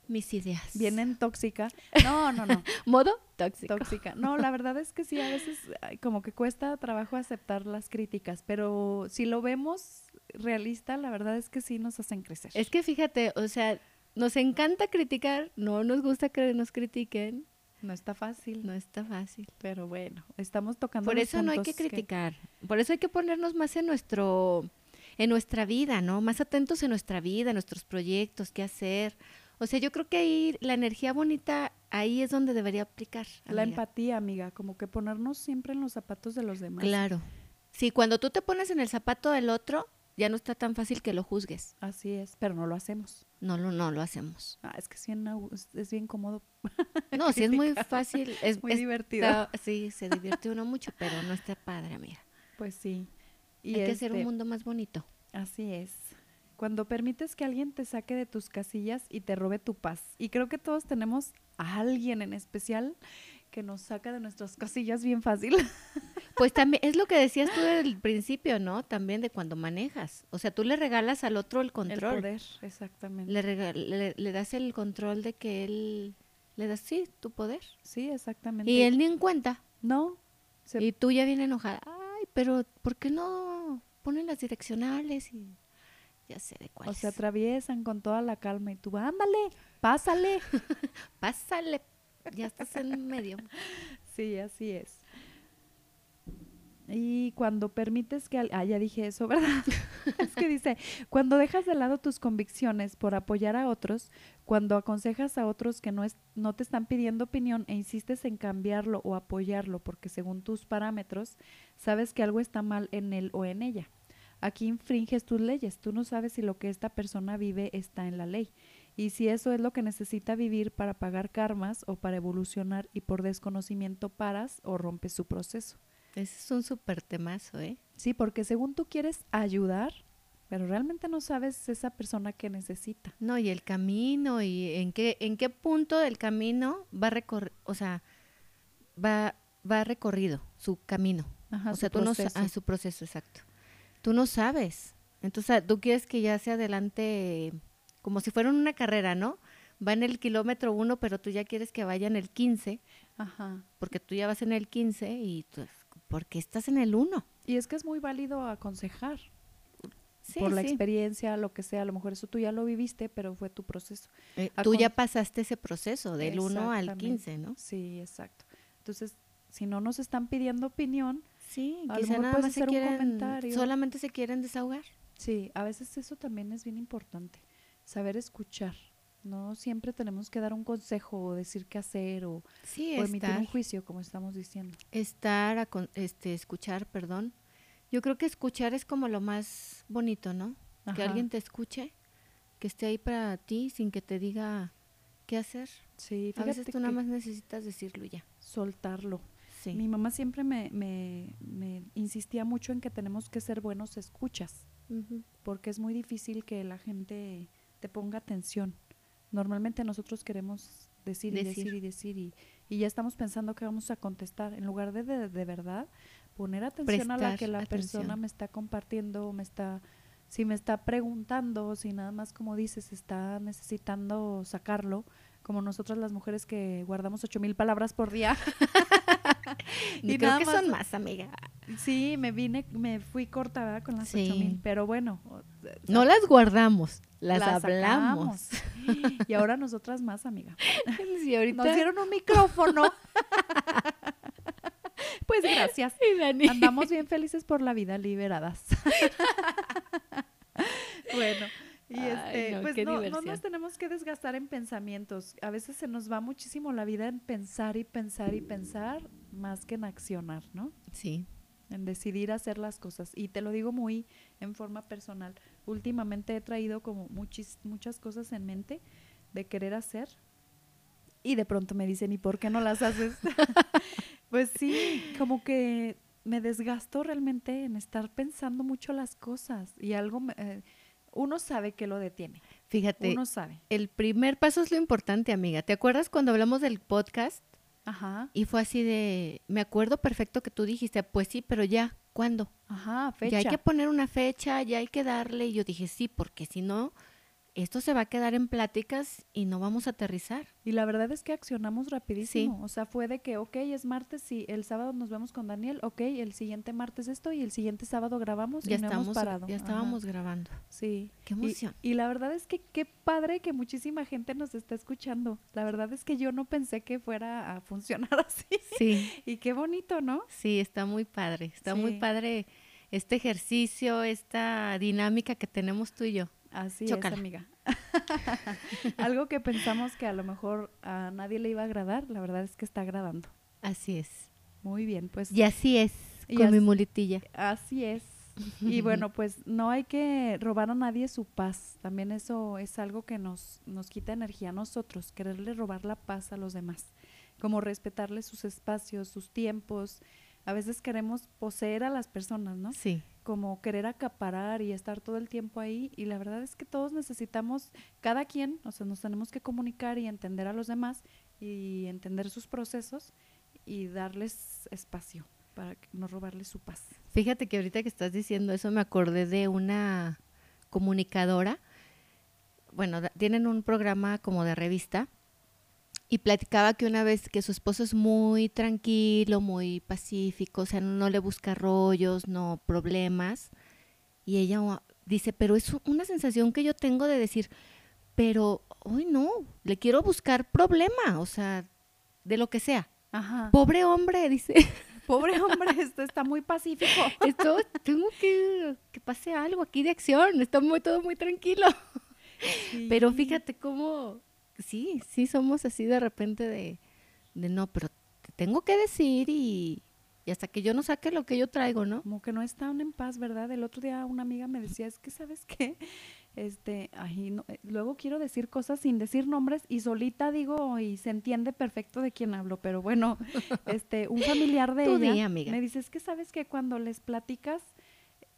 mis ideas. vienen tóxica. No, no, no. Modo tóxico. tóxica. No, la verdad es que sí, a veces como que cuesta trabajo aceptar las críticas, pero si lo vemos realista, la verdad es que sí nos hacen crecer. Es que fíjate, o sea, nos encanta criticar, no nos gusta que nos critiquen, no está fácil, no está fácil. pero bueno, estamos tocando Por eso no hay que criticar, por eso hay que ponernos más en nuestro, en nuestra vida, ¿no? Más atentos en nuestra vida, en nuestros proyectos, qué hacer. O sea, yo creo que ahí la energía bonita, ahí es donde debería aplicar. La empatía, amiga, como que ponernos siempre en los zapatos de los demás. Claro. Sí, cuando tú te pones en el zapato del otro, ya no está tan fácil que lo juzgues. Así es, pero no lo hacemos. No lo, no lo hacemos. Ah, es que es bien, es- bien cómodo. No, sí es muy fácil. Es Muy divertido. Sí, se divierte uno mucho, pero no está padre, amiga. Pues sí. Y Hay que hacer un este, mundo más bonito. Así es. Cuando permites que alguien te saque de tus casillas y te robe tu paz. Y creo que todos tenemos a alguien en especial que nos saca de nuestras casillas bien fácil. Pues también es lo que decías tú del principio, ¿no? También de cuando manejas. O sea, tú le regalas al otro el El control. poder, exactamente. Le, le, le das el control de que él le das sí tu poder. Sí, exactamente. Y él ni en cuenta. no. se- Y tú ya viene enojada. Ay, pero ¿por qué no ponen las direccionales? Y ya sé de o cuáles. se atraviesan con toda la calma y tú, ándale, pásale. Pásale. Ya estás en medio. Sí, así es. Y cuando permites que... al- Ah, ya dije eso, ¿verdad? es que dice, cuando dejas de lado tus convicciones por apoyar a otros, cuando aconsejas a otros que no, es, no te están pidiendo opinión e insistes en cambiarlo o apoyarlo porque según tus parámetros, sabes que algo está mal en él o en ella. Aquí infringes tus leyes. Tú no sabes si lo que esta persona vive está en la ley. Y si eso es lo que necesita vivir para pagar karmas o para evolucionar y por desconocimiento paras o rompes su proceso. Ese es un súper temazo, ¿eh? Sí, porque según tú quieres ayudar, pero realmente no sabes esa persona que necesita. No, y el camino y en qué en qué punto del camino va recor o sea, va va recorrido su camino. Ajá, o su sea, tú no proceso. ah, su proceso exacto. Tú no sabes. Entonces, tú quieres que ya se adelante como si fuera una carrera, ¿no? Va en el kilómetro uno, pero tú ya quieres que vaya en el 15, Ajá. porque tú ya vas en el 15 y tú, ¿por qué estás en el 1? Y es que es muy válido aconsejar Sí, por la sí. experiencia, lo que sea. A lo mejor eso tú ya lo viviste, pero fue tu proceso. Eh, tú ya pasaste ese proceso del 1 al Exactamente. 15, ¿no? Sí, exacto. Entonces, si no nos están pidiendo opinión, Sí, A lo mejor nada se hacer un comentario. solamente se quieren desahogar. Sí, a veces eso también es bien importante, saber escuchar. No siempre tenemos que dar un consejo o decir qué hacer o, Sí, o emitir estar, un juicio, como estamos diciendo. estar, a con- este, escuchar, perdón. Yo creo que escuchar es como lo más bonito, ¿no? Que alguien te escuche, que esté ahí para ti sin que te diga qué hacer. Sí, A veces tú nada más necesitas decirlo ya. soltarlo. Sí. Mi mamá siempre me, me, me insistía mucho en que tenemos que ser buenos escuchas, porque es muy difícil que la gente te ponga atención. Normalmente nosotros queremos decir y Decir. decir y decir y, y ya estamos pensando que vamos a contestar. En lugar de de, de verdad poner atención a la que la persona me está compartiendo, me está, si me está preguntando, si nada más como dices, está necesitando sacarlo, como nosotras las mujeres que guardamos ocho mil palabras por día. Y creo que más- son más, amiga. Sí, me vine, me fui corta ¿verdad? con las Sí. ocho mil, pero bueno. No las guardamos, las, las hablamos. sacamos. Y ahora nosotras más, amiga. Sí, ahorita. Nos dieron un micrófono. pues gracias. Sí, Dani. Andamos bien felices por la vida, liberadas. bueno, y Ay, este, no, pues no, no nos tenemos que desgastar en pensamientos. A veces se nos va muchísimo la vida en pensar y pensar y pensar más que en accionar, ¿no? Sí. en decidir hacer las cosas. Y te lo digo muy en forma personal. Últimamente he traído como muchis, muchas cosas en mente de querer hacer y de pronto me dicen, ¿y por qué no las haces? pues sí, como que me desgasto realmente en estar pensando mucho las cosas y algo, me- eh, uno sabe que lo detiene, Fíjate, uno sabe. el primer paso es lo importante, amiga. ¿Te acuerdas cuando hablamos del podcast? Ajá, Y fue así de, me acuerdo perfecto que tú dijiste, pues sí, pero ya, ¿cuándo? ajá, Ya fecha. hay que poner una fecha, ya hay que darle. Y yo dije, sí, porque si no, esto se va a quedar en pláticas y no vamos a aterrizar. Y la verdad es que accionamos rapidísimo. O sea, fue de que, ok, es martes y el sábado nos vemos con Daniel, ok, el siguiente martes esto y el siguiente sábado grabamos Ya y no estamos, hemos parado. ya Ajá, estábamos grabando. Sí. Qué emoción. Y, la verdad es que qué padre que muchísima gente nos está escuchando. La verdad es que yo no pensé que fuera a funcionar así. Sí, Y qué bonito, ¿no? sí, está muy padre. Está muy padre este ejercicio, esta dinámica que tenemos tú y yo. Así Chócala. es, amiga. Algo que pensamos que a lo mejor a nadie le iba a agradar, la verdad es que está agradando. Así es. Muy bien, pues Y así es Y con mi muletilla. así es. Y bueno, pues no hay que robar a nadie su paz. También eso es algo que nos, nos quita energía a nosotros, quererle robar la paz a los demás. Como respetarle sus espacios, sus tiempos. A veces queremos poseer a las personas, ¿no? Sí. Como querer acaparar y estar todo el tiempo ahí. Y la verdad es que todos necesitamos, cada quien, o sea, nos tenemos que comunicar y entender a los demás y entender sus procesos y darles espacio para no robarles su paz. Fíjate que ahorita que estás diciendo eso me acordé de una comunicadora. Bueno, tienen un programa como de revista y platicaba que una vez que su esposo es muy tranquilo, muy pacífico, o sea, no le busca rollos, no problemas. Y ella dice, pero es una sensación que yo tengo de decir, pero hoy no, le quiero buscar problema, o sea, de lo que sea. Ajá. Pobre hombre, dice. Pobre hombre, esto está muy pacífico. Esto, tengo que que pase algo aquí de acción, está muy, todo muy tranquilo. Pero fíjate cómo, sí, sí somos así de repente de, de no, pero te tengo que decir y, y hasta que yo no saque lo que yo traigo, ¿no? Como que no están en paz, ¿verdad? El otro día una amiga me decía, es que, ¿sabes qué? Este, ay, no, eh, luego quiero decir cosas sin decir nombres y solita digo y se entiende perfecto de quién hablo, pero bueno, este, un familiar de ella me dice, es que sabes que cuando les platicas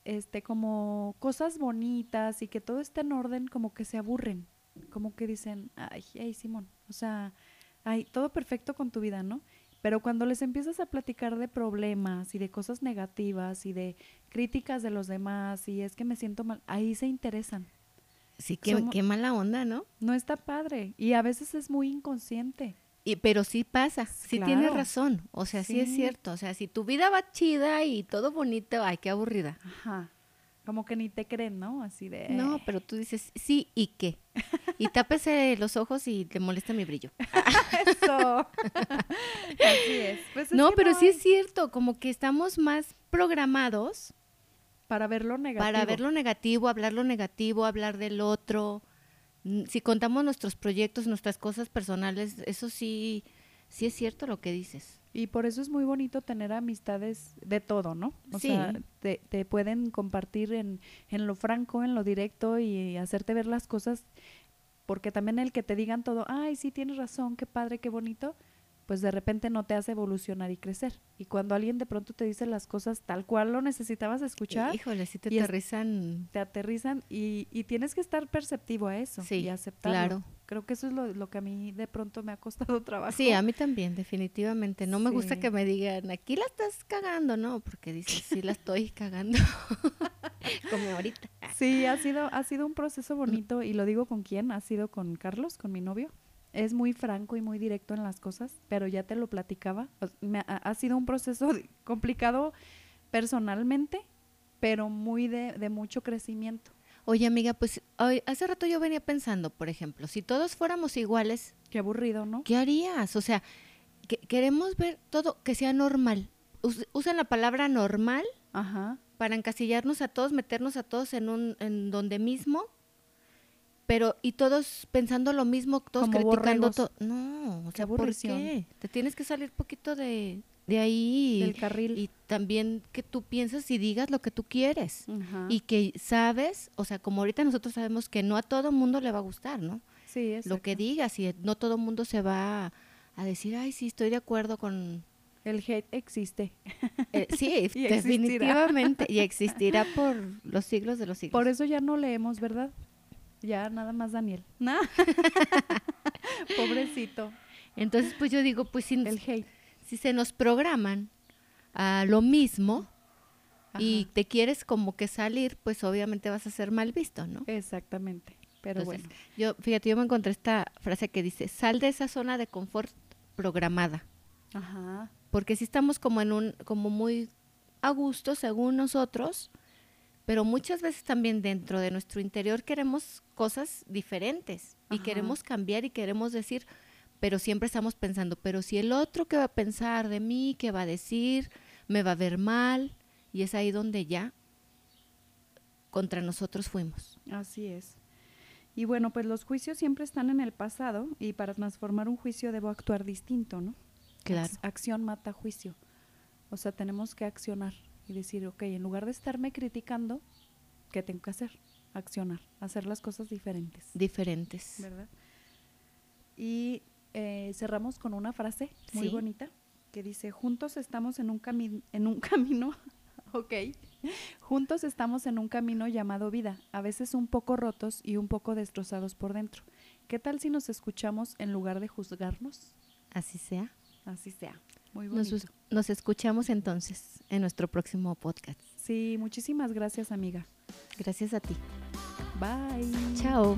este como cosas bonitas y que todo esté en orden, como que se aburren, como que dicen, ay, Simón, o sea, ay, todo perfecto con tu vida, ¿no? Pero cuando les empiezas a platicar de problemas y de cosas negativas y de críticas de los demás y es que me siento mal, ahí se interesan. Sí, qué, mala onda, ¿no? No está padre. Y a veces es muy inconsciente. Y, pero sí pasa, sí tienes razón. O sea, sí. es cierto. O sea, si tu vida va chida y todo bonito, ay, qué aburrida. Ajá. Como que ni te creen, ¿no? Así de... No, pero tú dices, sí, ¿y qué? Y tápese los ojos y te molesta mi brillo. Eso. Así es. Pues no, pero sí es cierto, como que estamos más programados para ver lo negativo. Para ver lo negativo, hablar lo negativo, hablar del otro. Mm, si contamos nuestros proyectos, nuestras cosas personales, eso sí, sí es cierto lo que dices. Y por eso es muy bonito tener amistades de todo, ¿no? O sea, te, te pueden compartir en, en lo franco, en lo directo y hacerte ver las cosas, porque también el que te digan todo, ay, sí, tienes razón, qué padre, qué bonito, pues de repente no te hace evolucionar y crecer. Y cuando alguien de pronto te dice las cosas tal cual lo necesitabas escuchar. Híjole, sí te aterrizan. Te aterrizan y, y, tienes que estar perceptivo a eso y aceptarlo. Claro. Creo que eso es lo, lo, que a mí de pronto me ha costado trabajo. Sí, a mí también, definitivamente. No me gusta que me digan, aquí la estás cagando, ¿no? Porque dices, sí la estoy cagando. Como ahorita. Sí, ha sido, ha sido un proceso bonito y lo digo con quién, ha sido con Carlos, con mi novio es muy franco y muy directo en las cosas, pero ya te lo platicaba. Me ha, sido un proceso complicado personalmente, pero muy de, mucho crecimiento. Oye, amiga, pues hoy, hace rato yo venía pensando, por ejemplo, si todos fuéramos iguales. Qué aburrido, ¿no? ¿Qué harías? O sea, que, queremos ver todo que sea normal. usan la palabra normal Ajá. para encasillarnos a todos, meternos a todos en un en donde mismo pero y todos pensando lo mismo, todos criticando todo. No, o sea, ¿por qué? Te tienes que salir poquito de, de ahí. Del carril. Y también que tú piensas y digas lo que tú quieres. Y que sabes, o sea, como ahorita nosotros sabemos que no a todo mundo le va a gustar, ¿no? Sí, es Lo que digas y no todo mundo se va a, decir, ay, sí, estoy de acuerdo con... El hate existe. Eh, sí, definitivamente. Y existirá por los siglos de los siglos. Por eso ya no leemos, ¿verdad? Ya nada más Daniel. Pobrecito. Entonces, pues yo digo, pues si, si se nos programan a lo mismo y te quieres como que salir, pues obviamente vas a ser mal visto, ¿no? Exactamente. Pero bueno. Yo, fíjate, yo me encontré esta frase que dice, sal de esa zona de confort programada. Ajá. Porque si estamos como en un, como muy a gusto según nosotros, pero muchas veces también dentro de nuestro interior queremos cosas diferentes y queremos cambiar y queremos decir, pero siempre estamos pensando, pero si el otro que va a pensar de mí, qué va a decir, me va a ver mal, y es ahí donde ya contra nosotros fuimos. Así es. Y bueno, pues los juicios siempre están en el pasado y para transformar un juicio debo actuar distinto, ¿no? Claro. Acción mata juicio. O sea, tenemos que accionar y decir, ok, en lugar de estarme criticando, ¿qué tengo que hacer? Accionar, hacer las cosas diferentes. Diferentes. ¿Verdad? Y eh, cerramos con una frase muy Sí. bonita que dice, juntos estamos en un, cami- en un camino, ok, juntos estamos en un camino llamado vida, a veces un poco rotos y un poco destrozados por dentro. ¿Qué tal si nos escuchamos en lugar de juzgarnos? Así sea. Así sea. Muy Nos, bonito. us- nos escuchamos entonces en nuestro próximo podcast. Sí, muchísimas gracias, amiga. Gracias a ti. Bye. Chao.